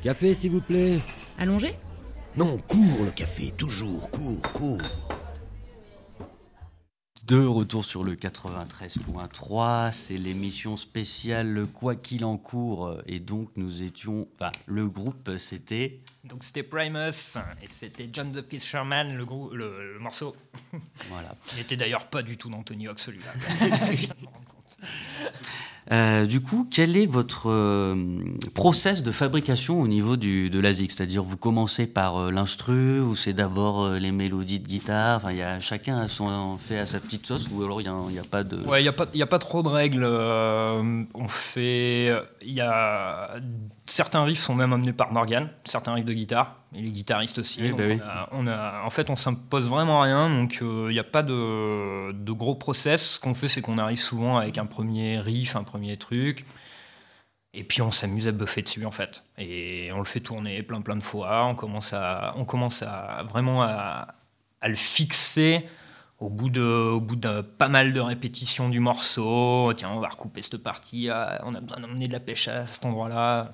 Café, s'il vous plaît. Allongé Non, cours le café, toujours, cours, cours. De retour sur le 93.3, c'est l'émission spéciale Quoi qu'il en court. Et donc, nous étions. Enfin, le groupe, c'était. Donc c'était Primus et c'était John the Fisherman, le, grou- le, le morceau. Voilà. Il était d'ailleurs pas du tout dans Tony Hawk celui-là. *laughs* *laughs* Euh, du coup, quel est votre euh, process de fabrication au niveau du, de la ZIC C'est-à-dire, vous commencez par euh, l'instru ou c'est d'abord les mélodies de guitare? Enfin, y a chacun a son, fait à sa petite sauce ou alors il n'y a, pas de. Ouais, il n'y a, a pas trop de règles. on fait. Il y a. Certains riffs sont même amenés par Morgan, certains riffs de guitare, et les guitaristes aussi. Oui, bah oui. on a- on a- en fait, on s'impose vraiment rien, donc il n'y a pas de, de gros process. Ce qu'on fait, c'est qu'on arrive souvent avec un premier riff, un premier truc. Et puis on s'amuse à buffer dessus en fait. Et on le fait tourner plein plein de fois. On commence à, on commence à vraiment à, à le fixer au bout de, au bout de pas mal de répétitions du morceau. Tiens, on va recouper cette partie. ah, on a besoin d'emmener de la pêche à cet endroit-là.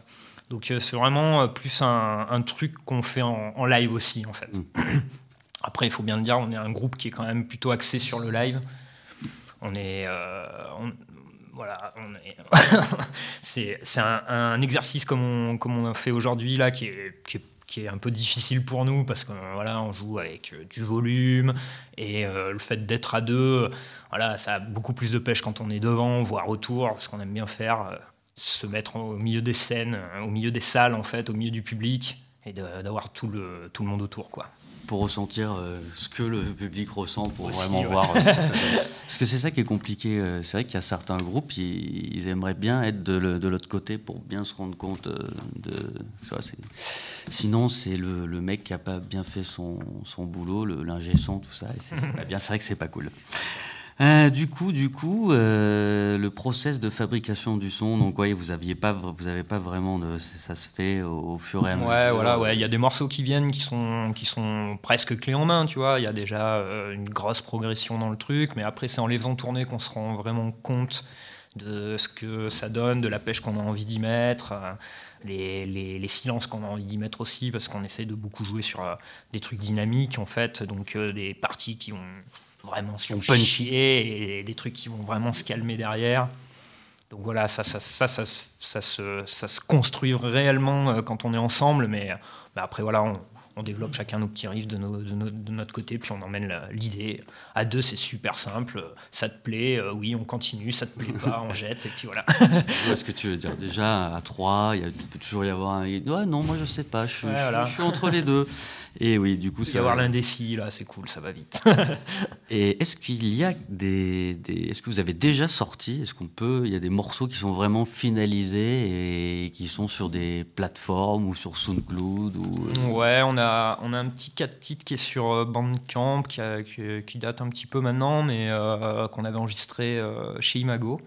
Donc euh, c'est vraiment euh, plus un, un truc qu'on fait en, en live aussi en fait. *clears throat* Après, il faut bien le dire, on est un groupe qui est quand même plutôt axé sur le live. On est, euh, on- voilà, *laughs* c'est un, un exercice comme on, comme on a fait aujourd'hui là, qui est, qui, est, qui est un peu difficile pour nous parce qu'on voilà, on joue avec du volume et euh, le fait d'être à deux, voilà, ça a beaucoup plus de pêche quand on est devant, voire autour, ce qu'on aime bien faire, se mettre au milieu des scènes, au milieu des salles en fait, au milieu du public et d'avoir tout le, tout le monde autour quoi. pour ressentir euh, ce que le public ressent, pour Aussi, vraiment ouais. voir. euh. *laughs* Parce que c'est ça qui est compliqué. euh, C'est vrai qu'il y a certains groupes, ils, ils aimeraient bien être de, l'autre côté pour bien se rendre compte de. vois, Sinon, c'est le, le mec qui a pas bien fait son, son boulot, le- l'ingé son, tout ça. *laughs* C'est vrai que c'est pas cool. Euh, du coup, du coup, euh, le process de fabrication du son, donc ouais, vous aviez pas, vous avez pas vraiment de, ça se fait au, au fur et à mesure. Ouais, voilà, ouais. Il y a des morceaux qui viennent qui sont, qui sont presque clés en main, tu vois. Il y a déjà euh, une grosse progression dans le truc, mais après, c'est en les faisant tourner qu'on se rend vraiment compte de ce que ça donne, de la pêche qu'on a envie d'y mettre, euh, les, les- les silences qu'on a envie d'y mettre aussi, parce qu'on essaye de beaucoup jouer sur euh, des trucs dynamiques, en fait, donc euh, des parties qui vont vraiment se punchy. chier et des trucs qui vont vraiment se calmer derrière. Donc voilà, ça, ça, ça, ça, se- ça se, ça se construit réellement euh, quand on est ensemble, mais, après voilà, on, on développe chacun nos petits riffs de, nos- de nos- de notre côté, puis on emmène l'idée. À deux, c'est super simple. Ça te plaît, euh, oui, on continue. Ça te plaît pas, *laughs* on jette, et puis voilà. Je vois ce que tu veux dire. Déjà, à 3, il peut toujours y avoir un. Ouais, non, moi je sais pas, Ouais, je suis entre les deux. *laughs* Et oui, du coup, Il peut y ça. avoir l'indécis, là, c'est cool, ça va vite. *laughs* Et est-ce qu'il y a des, des- Est-ce que vous avez déjà sorti Est-ce qu'on peut. Il y a des morceaux qui sont vraiment finalisés et qui sont sur des plateformes ou sur SoundCloud ou. euh, Ouais, on a, on a un petit 4 titres qui est sur euh, Bandcamp, qui, a- qui, qui date un petit peu maintenant, mais euh, qu'on avait enregistré euh, chez Imago.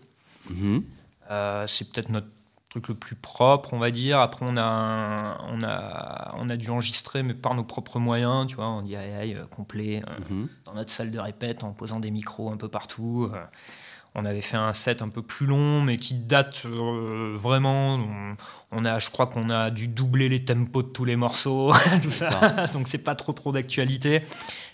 Euh, c'est peut-être notre truc le plus propre, on va dire. Après, on a, un- on a, on a dû enregistrer, mais par nos propres moyens, tu vois, en DIY euh, complet, euh, Mhm. dans notre salle de répète, en posant des micros un peu partout. euh. On avait fait un set un peu plus long, mais qui date euh, vraiment. On, on a, je crois qu'on a dû doubler les tempos de tous les morceaux, *laughs* tout ça. *laughs* Donc c'est pas trop trop d'actualité.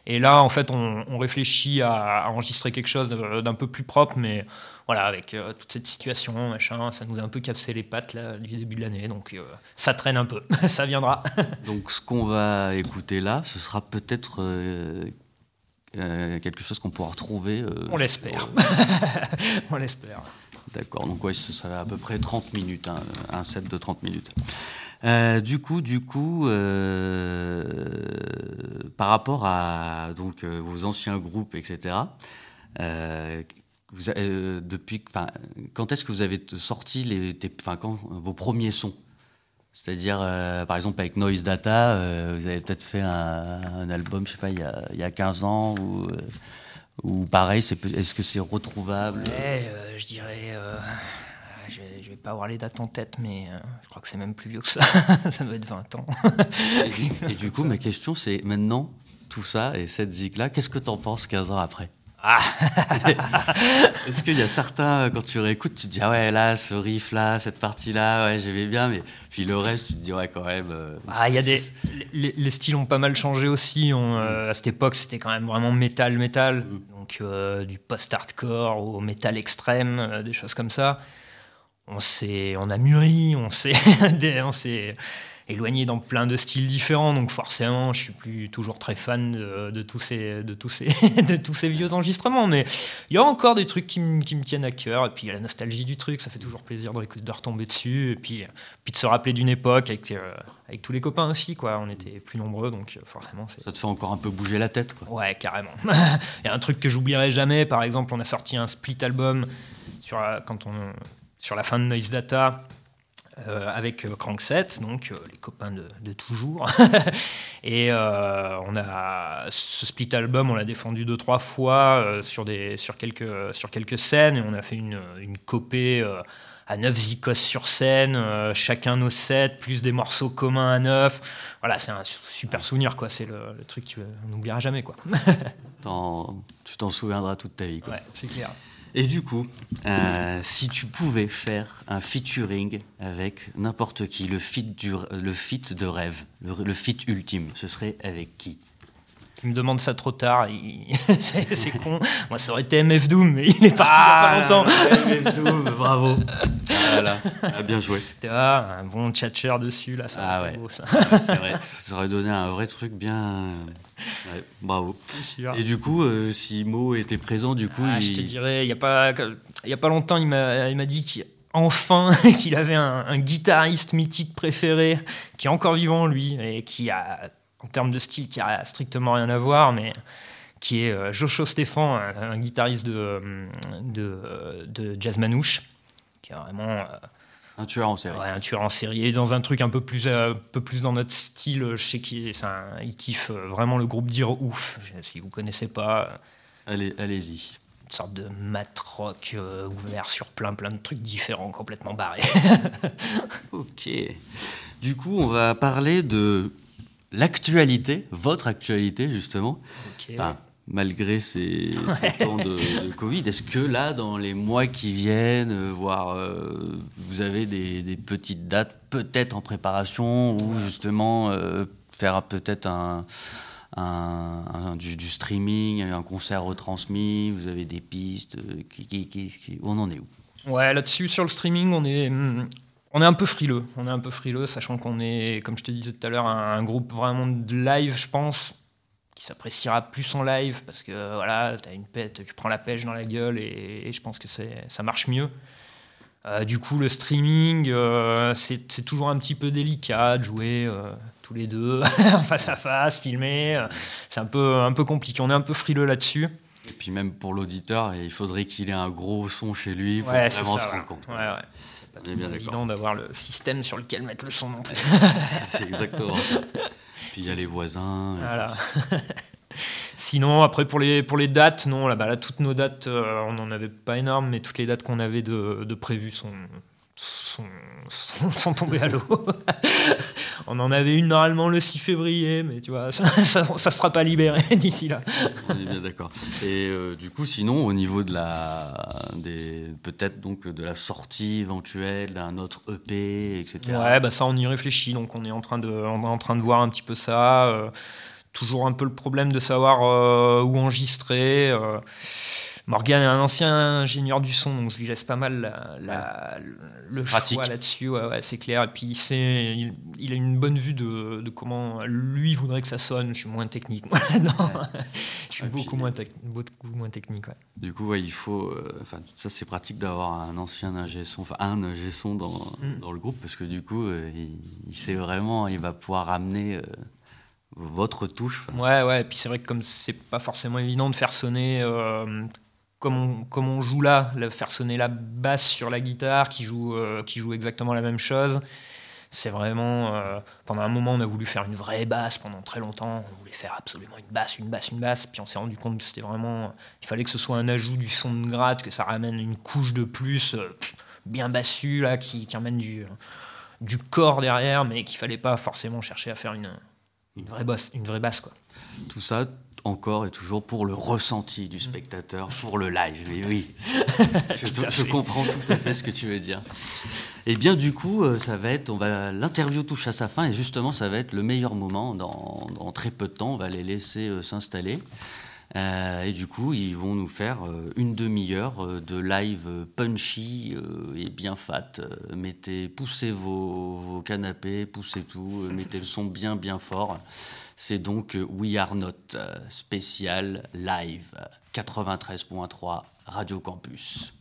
Et là, en fait, on, on réfléchit à, à enregistrer quelque chose d'un peu plus propre, mais voilà, avec euh, toute cette situation, machin, ça nous a un peu capsé les pattes là, du début de l'année. Donc euh, ça traîne un peu, *laughs* ça viendra. Donc, ce qu'on va écouter là, ce sera peut-être. Euh, euh, quelque chose qu'on pourra retrouver. euh, On l'espère. sur- *laughs* on l'espère. D'accord, donc ouais, ce sera à peu près 30 minutes, hein, un set de 30 minutes. Euh, du coup, du coup, euh, par rapport à donc euh, vos anciens groupes, etc. euh, vous euh, depuis, quand est-ce que vous avez sorti les, tes- enfin, quand vos premiers sons? C'est-à-dire, euh, par exemple, avec Noise Data, euh, vous avez peut-être fait un, un album, je sais pas, il y a, il y a 15 ans ou. euh, ou pareil, est-ce que c'est retrouvable? Ouais, euh, je dirais. je, je vais pas avoir les dates en tête, mais je crois que c'est même plus vieux que ça. *laughs* ça doit être 20 ans. et, du, et du coup, ma question, c'est maintenant, tout ça et cette zik-là, qu'est-ce que t'en penses 15 ans après? Ah *laughs* Est-ce qu'il y a certains, quand tu réécoutes, tu te dis, ah ouais, là, ce riff-là, cette partie-là, ouais, j'aimais bien, mais puis le reste, tu te dis, ouais, quand même. euh, Ah, il y a des les, les styles ont pas mal changé aussi. On, euh, à cette époque, c'était quand même vraiment métal, métal. Donc euh, du post-hardcore au métal extrême, des choses comme ça. On on a mûri, on s'est, *laughs* des- on s'est éloigné dans plein de styles différents. Donc forcément, je suis plus toujours très fan de, de tous ces, de tous ces, *laughs* de tous ces vieux enregistrements. Mais il y a encore des trucs qui, me- qui me tiennent à cœur. Et puis il y a la nostalgie du truc, ça fait toujours plaisir de, de retomber dessus. Et puis, puis de se rappeler d'une époque avec, euh, avec tous les copains aussi. Quoi. On était plus nombreux, donc euh, forcément. Ça te fait encore un peu bouger la tête, quoi. Ouais, carrément. *laughs* Il y a un truc que j'oublierai jamais. Par exemple, on a sorti un split album sur, quand on, sur la fin de Noise Data. Euh, avec euh, Crankset, donc euh, les copains de, de toujours. *laughs* et euh, on a ce split album, on l'a défendu deux trois fois sur des sur quelques sur quelques scènes et on a fait une une copée à 9 zikos sur scène, euh, chacun nos sets, plus des morceaux communs à 9. Voilà, c'est un su- super souvenir, quoi. C'est le, le truc qu'on n'oubliera jamais, quoi. *laughs* Tu t'en souviendras toute ta vie. Quoi. Ouais, c'est clair. Et du coup, euh, si tu pouvais faire un featuring avec n'importe qui, le feat, du, le feat de rêve, le, le feat ultime, ce serait avec qui? Il me demande ça trop tard, il- *laughs* c'est con. Moi, ça aurait été MF Doom, mais il est parti il y a Ah, pas longtemps. MF Doom, bravo. *laughs* Voilà, ah, bien joué. Tu vois, un bon tchatcher dessus, là, ça Ah ouais, beau, ça. Ouais, c'est vrai, ça aurait donné un vrai truc bien. Ouais, bravo. Et du coup, euh, si Mo était présent, du coup, Ah, il... Je te dirais, il n'y a, pas- y a pas longtemps, il m'a dit qu'enfin, *laughs* qu'il avait un, un guitariste mythique préféré, qui est encore vivant, lui, et qui a, en termes de style, qui a strictement rien à voir, mais qui est euh, Joshua Stéphan, un, un guitariste de, euh, de, de jazz manouche, qui est vraiment... euh, un tueur en série. Ouais, un tueur en série. Et dans un truc un peu plus, euh, un peu plus dans notre style, je sais qu'il c'est un- il kiffe euh, vraiment le groupe Dire Ouf. Si vous connaissez pas. Allez, allez-y. Une sorte de mat rock euh, ouvert sur plein plein de trucs différents, complètement barrés. *laughs* Ok. Du coup, on va parler de l'actualité, votre actualité justement. Ok. Enfin, malgré ces, temps de, de Covid, est-ce que là, dans les mois qui viennent, euh, voire euh, vous avez des, des petites dates peut-être en préparation ou justement euh, faire peut-être un, un- un- du, du streaming, un concert retransmis, vous avez des pistes, euh, qui, qui- qui- qui- on en est où? Ouais, là-dessus, sur le streaming, on est, hum, on est un peu frileux. On est un peu frileux, sachant qu'on est, comme je te disais tout à l'heure, un, un groupe vraiment de live, je pense, qui s'appréciera plus en live, parce que voilà, as une pète, tu prends la pêche dans la gueule, et, et je pense que ça marche mieux. Euh, du coup, le streaming, euh, c'est toujours un petit peu délicat de jouer euh, tous les deux, *laughs* face à face, filmer. euh, C'est un peu, un peu compliqué. On est un peu frileux là-dessus. Et puis même pour l'auditeur, il faudrait qu'il ait un gros son chez lui pour Ouais, vraiment ça, se rendre compte. Ouais, ouais. Bien C'est d'accord. évident d'avoir le système sur lequel mettre le son non plus. *laughs* C'est exactement ça. *laughs* Puis il y a les voisins. Voilà. *laughs* Sinon, après, pour les, pour les dates, non, là, bah, là, toutes nos dates, euh, on n'en avait pas énorme, mais toutes les dates qu'on avait de, de prévues sont, sont, sont, sont tombées à l'eau. *laughs* on en avait une normalement le 6 février, mais tu vois, *laughs* ça ne sera pas libéré *laughs* d'ici là. On est bien d'accord. Et euh, du coup, sinon, au niveau de la, des, peut-être donc de la sortie éventuelle d'un autre EP, etc. Ouais, bah ça on y réfléchit, donc on est en train de, on est en train de voir un petit peu ça. euh, toujours un peu le problème de savoir euh, où enregistrer. Euh. Morgan est un ancien ingénieur du son, donc je lui laisse pas mal la- la- le pratique. choix là-dessus. Ouais, ouais, c'est clair. Et puis il, sait, il, il a une bonne vue de, de comment lui voudrait que ça sonne. Je suis moins technique. moi. *laughs* non, *laughs* je suis beaucoup, puis- moins tec- beaucoup moins technique. Du coup, ouais, il faut. euh, Enfin, ça, c'est pratique d'avoir un ancien ingé son, enfin un ingé son dans, Mm. dans le groupe parce que du coup, euh, il, il sait vraiment, il va pouvoir amener euh, votre touche. Ouais, ouais, et puis c'est vrai que comme c'est pas forcément évident de faire sonner euh, comme, on, joue là, faire sonner la basse sur la guitare qui joue, euh, qui joue exactement la même chose, c'est vraiment. euh, pendant un moment, on a voulu faire une vraie basse pendant très longtemps, on voulait faire absolument une basse, une basse, une basse, puis on s'est rendu compte que c'était vraiment. Il fallait que ce soit un ajout du son de gratte, que ça ramène une couche de plus euh, bien bassue, là, qui, qui du, du corps derrière, mais qu'il fallait pas forcément chercher à faire une, une vraie basse, une vraie basse quoi. Tout ça encore et toujours pour le ressenti du spectateur, pour le live. Et oui, *laughs* je, comprends tout à fait ce que tu veux dire. Et bien du coup, euh, ça va être, on va, l'interview touche à sa fin et justement, ça va être le meilleur moment. Dans, dans très peu de temps, on va les laisser euh, s'installer. Euh, et du coup, ils vont nous faire euh, une demi-heure de live punchy et bien fat. Mettez, poussez vos, vos canapés, poussez tout, mettez le son bien bien fort. C'est donc We Are Not euh, spécial live 93.3 Radio Campus.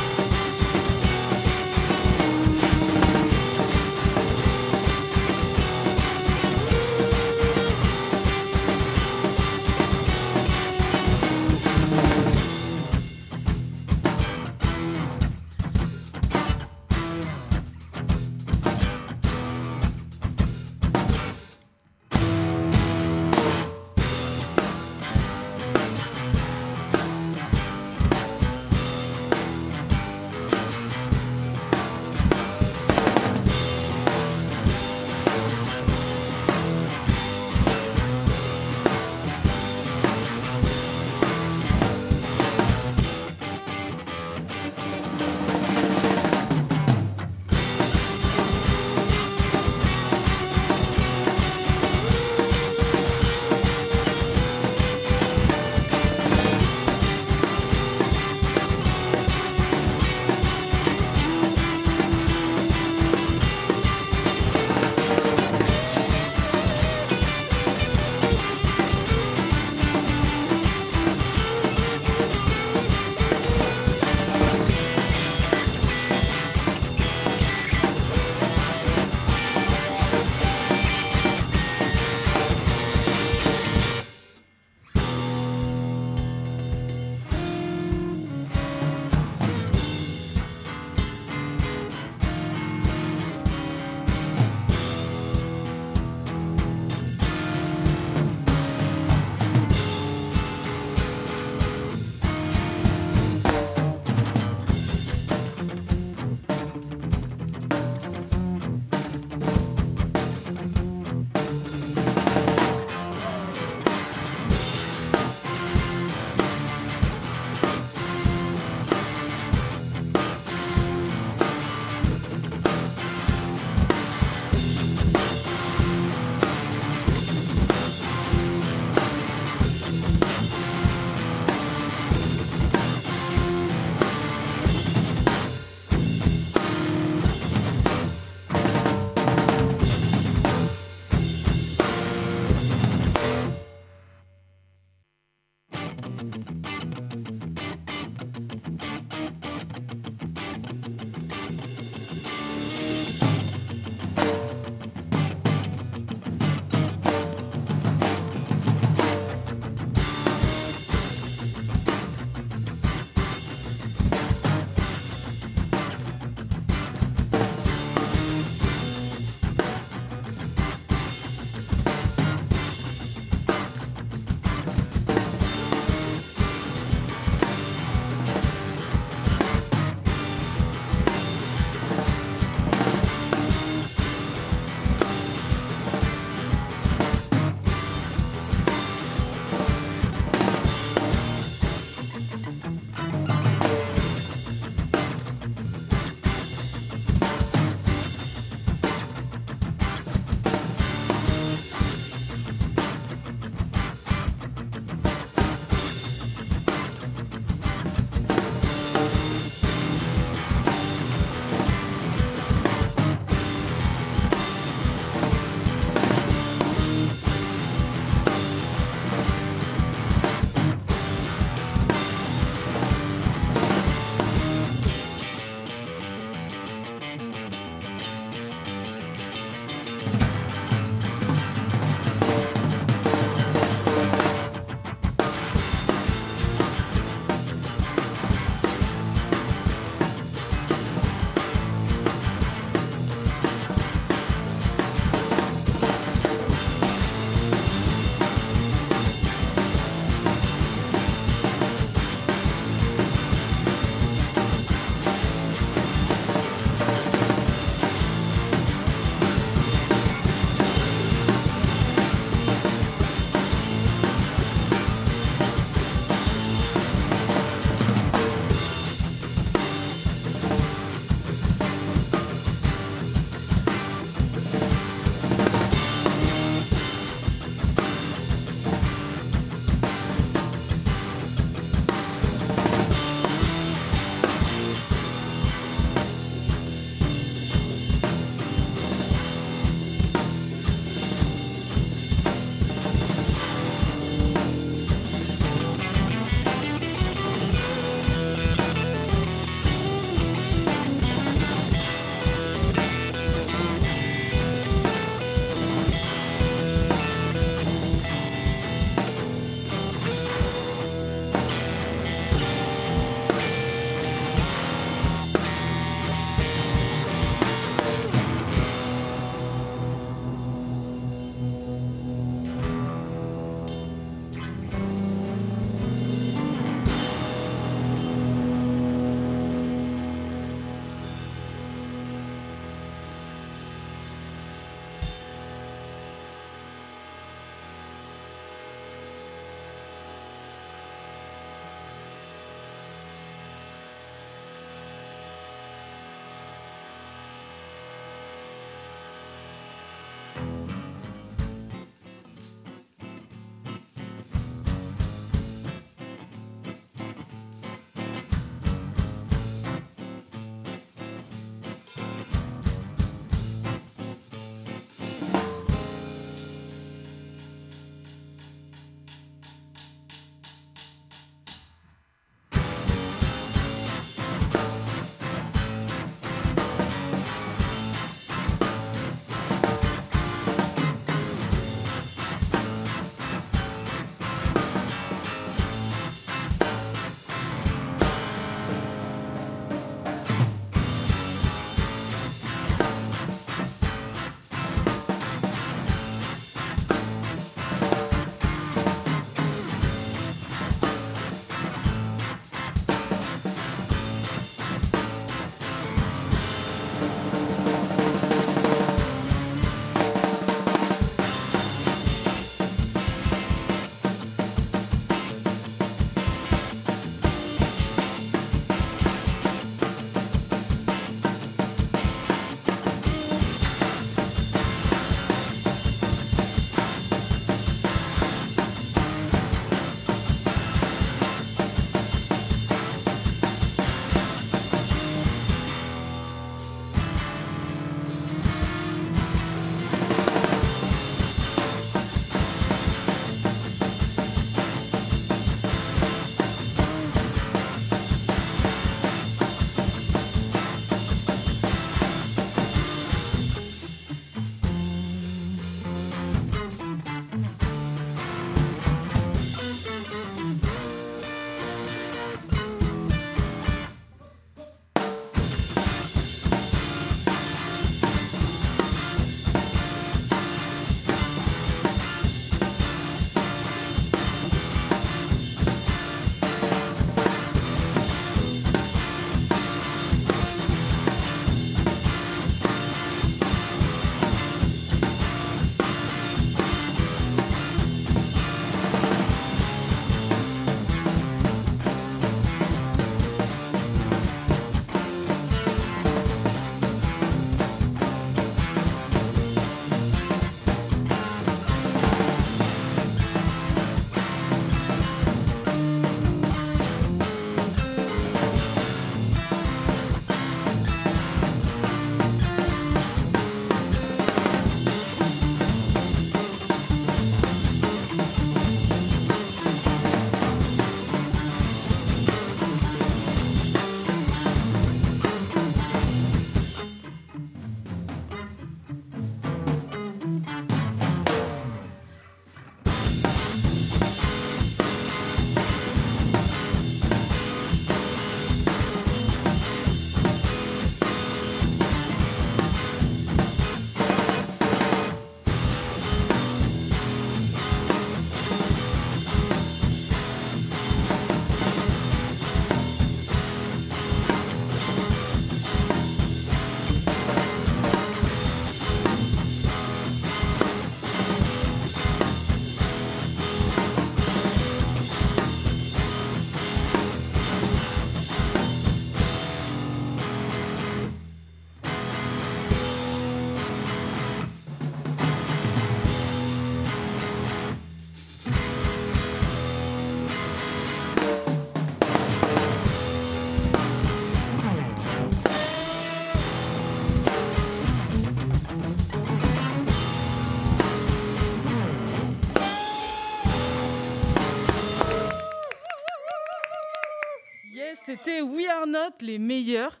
Les meilleurs.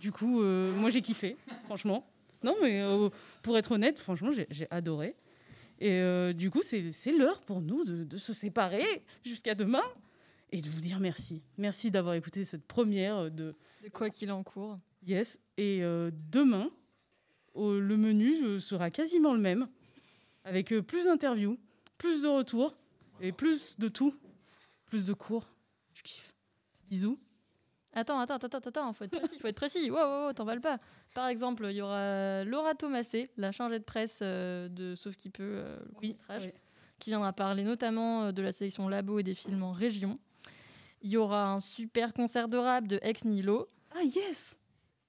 Du coup, euh, moi j'ai kiffé, franchement. Non, mais euh, pour être honnête, franchement, j'ai adoré. Et euh, du coup, c'est l'heure pour nous de, de se séparer jusqu'à demain et de vous dire merci. Merci d'avoir écouté cette première de. De quoi qu'il en court. Yes. Et demain, le menu sera quasiment le même, avec plus d'interviews, plus de retours et plus de tout. Plus de cours. Je kiffe. Bisous. Attends, attends, attends, attends, attends, faut être précis, faut être précis. Wow, wow, wow, t'emballes pas. Par exemple, il y aura Laura Thomasé, la chargée de presse euh, de Sauf qui peut, euh, le court-métrage, qui viendra parler notamment euh, de la sélection Labo et des films en région. Il y aura un super concert de rap de Ex Nihilo. Ah yes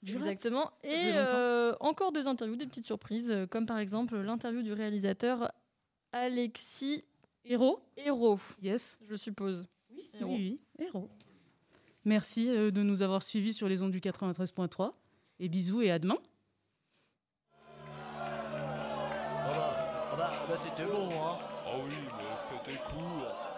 Du. Exactement. Et euh, encore des interviews, des petites surprises, euh, comme par exemple l'interview du réalisateur Alexis Héros. Héros. Yes. Je suppose. Oui, oui, oui, héros. Merci euh, de nous avoir suivis sur les ondes du 93.3. Et bisous et à demain. Ah bah, ah bah, ah bah c'était bon, hein. Ah oui, mais c'était court.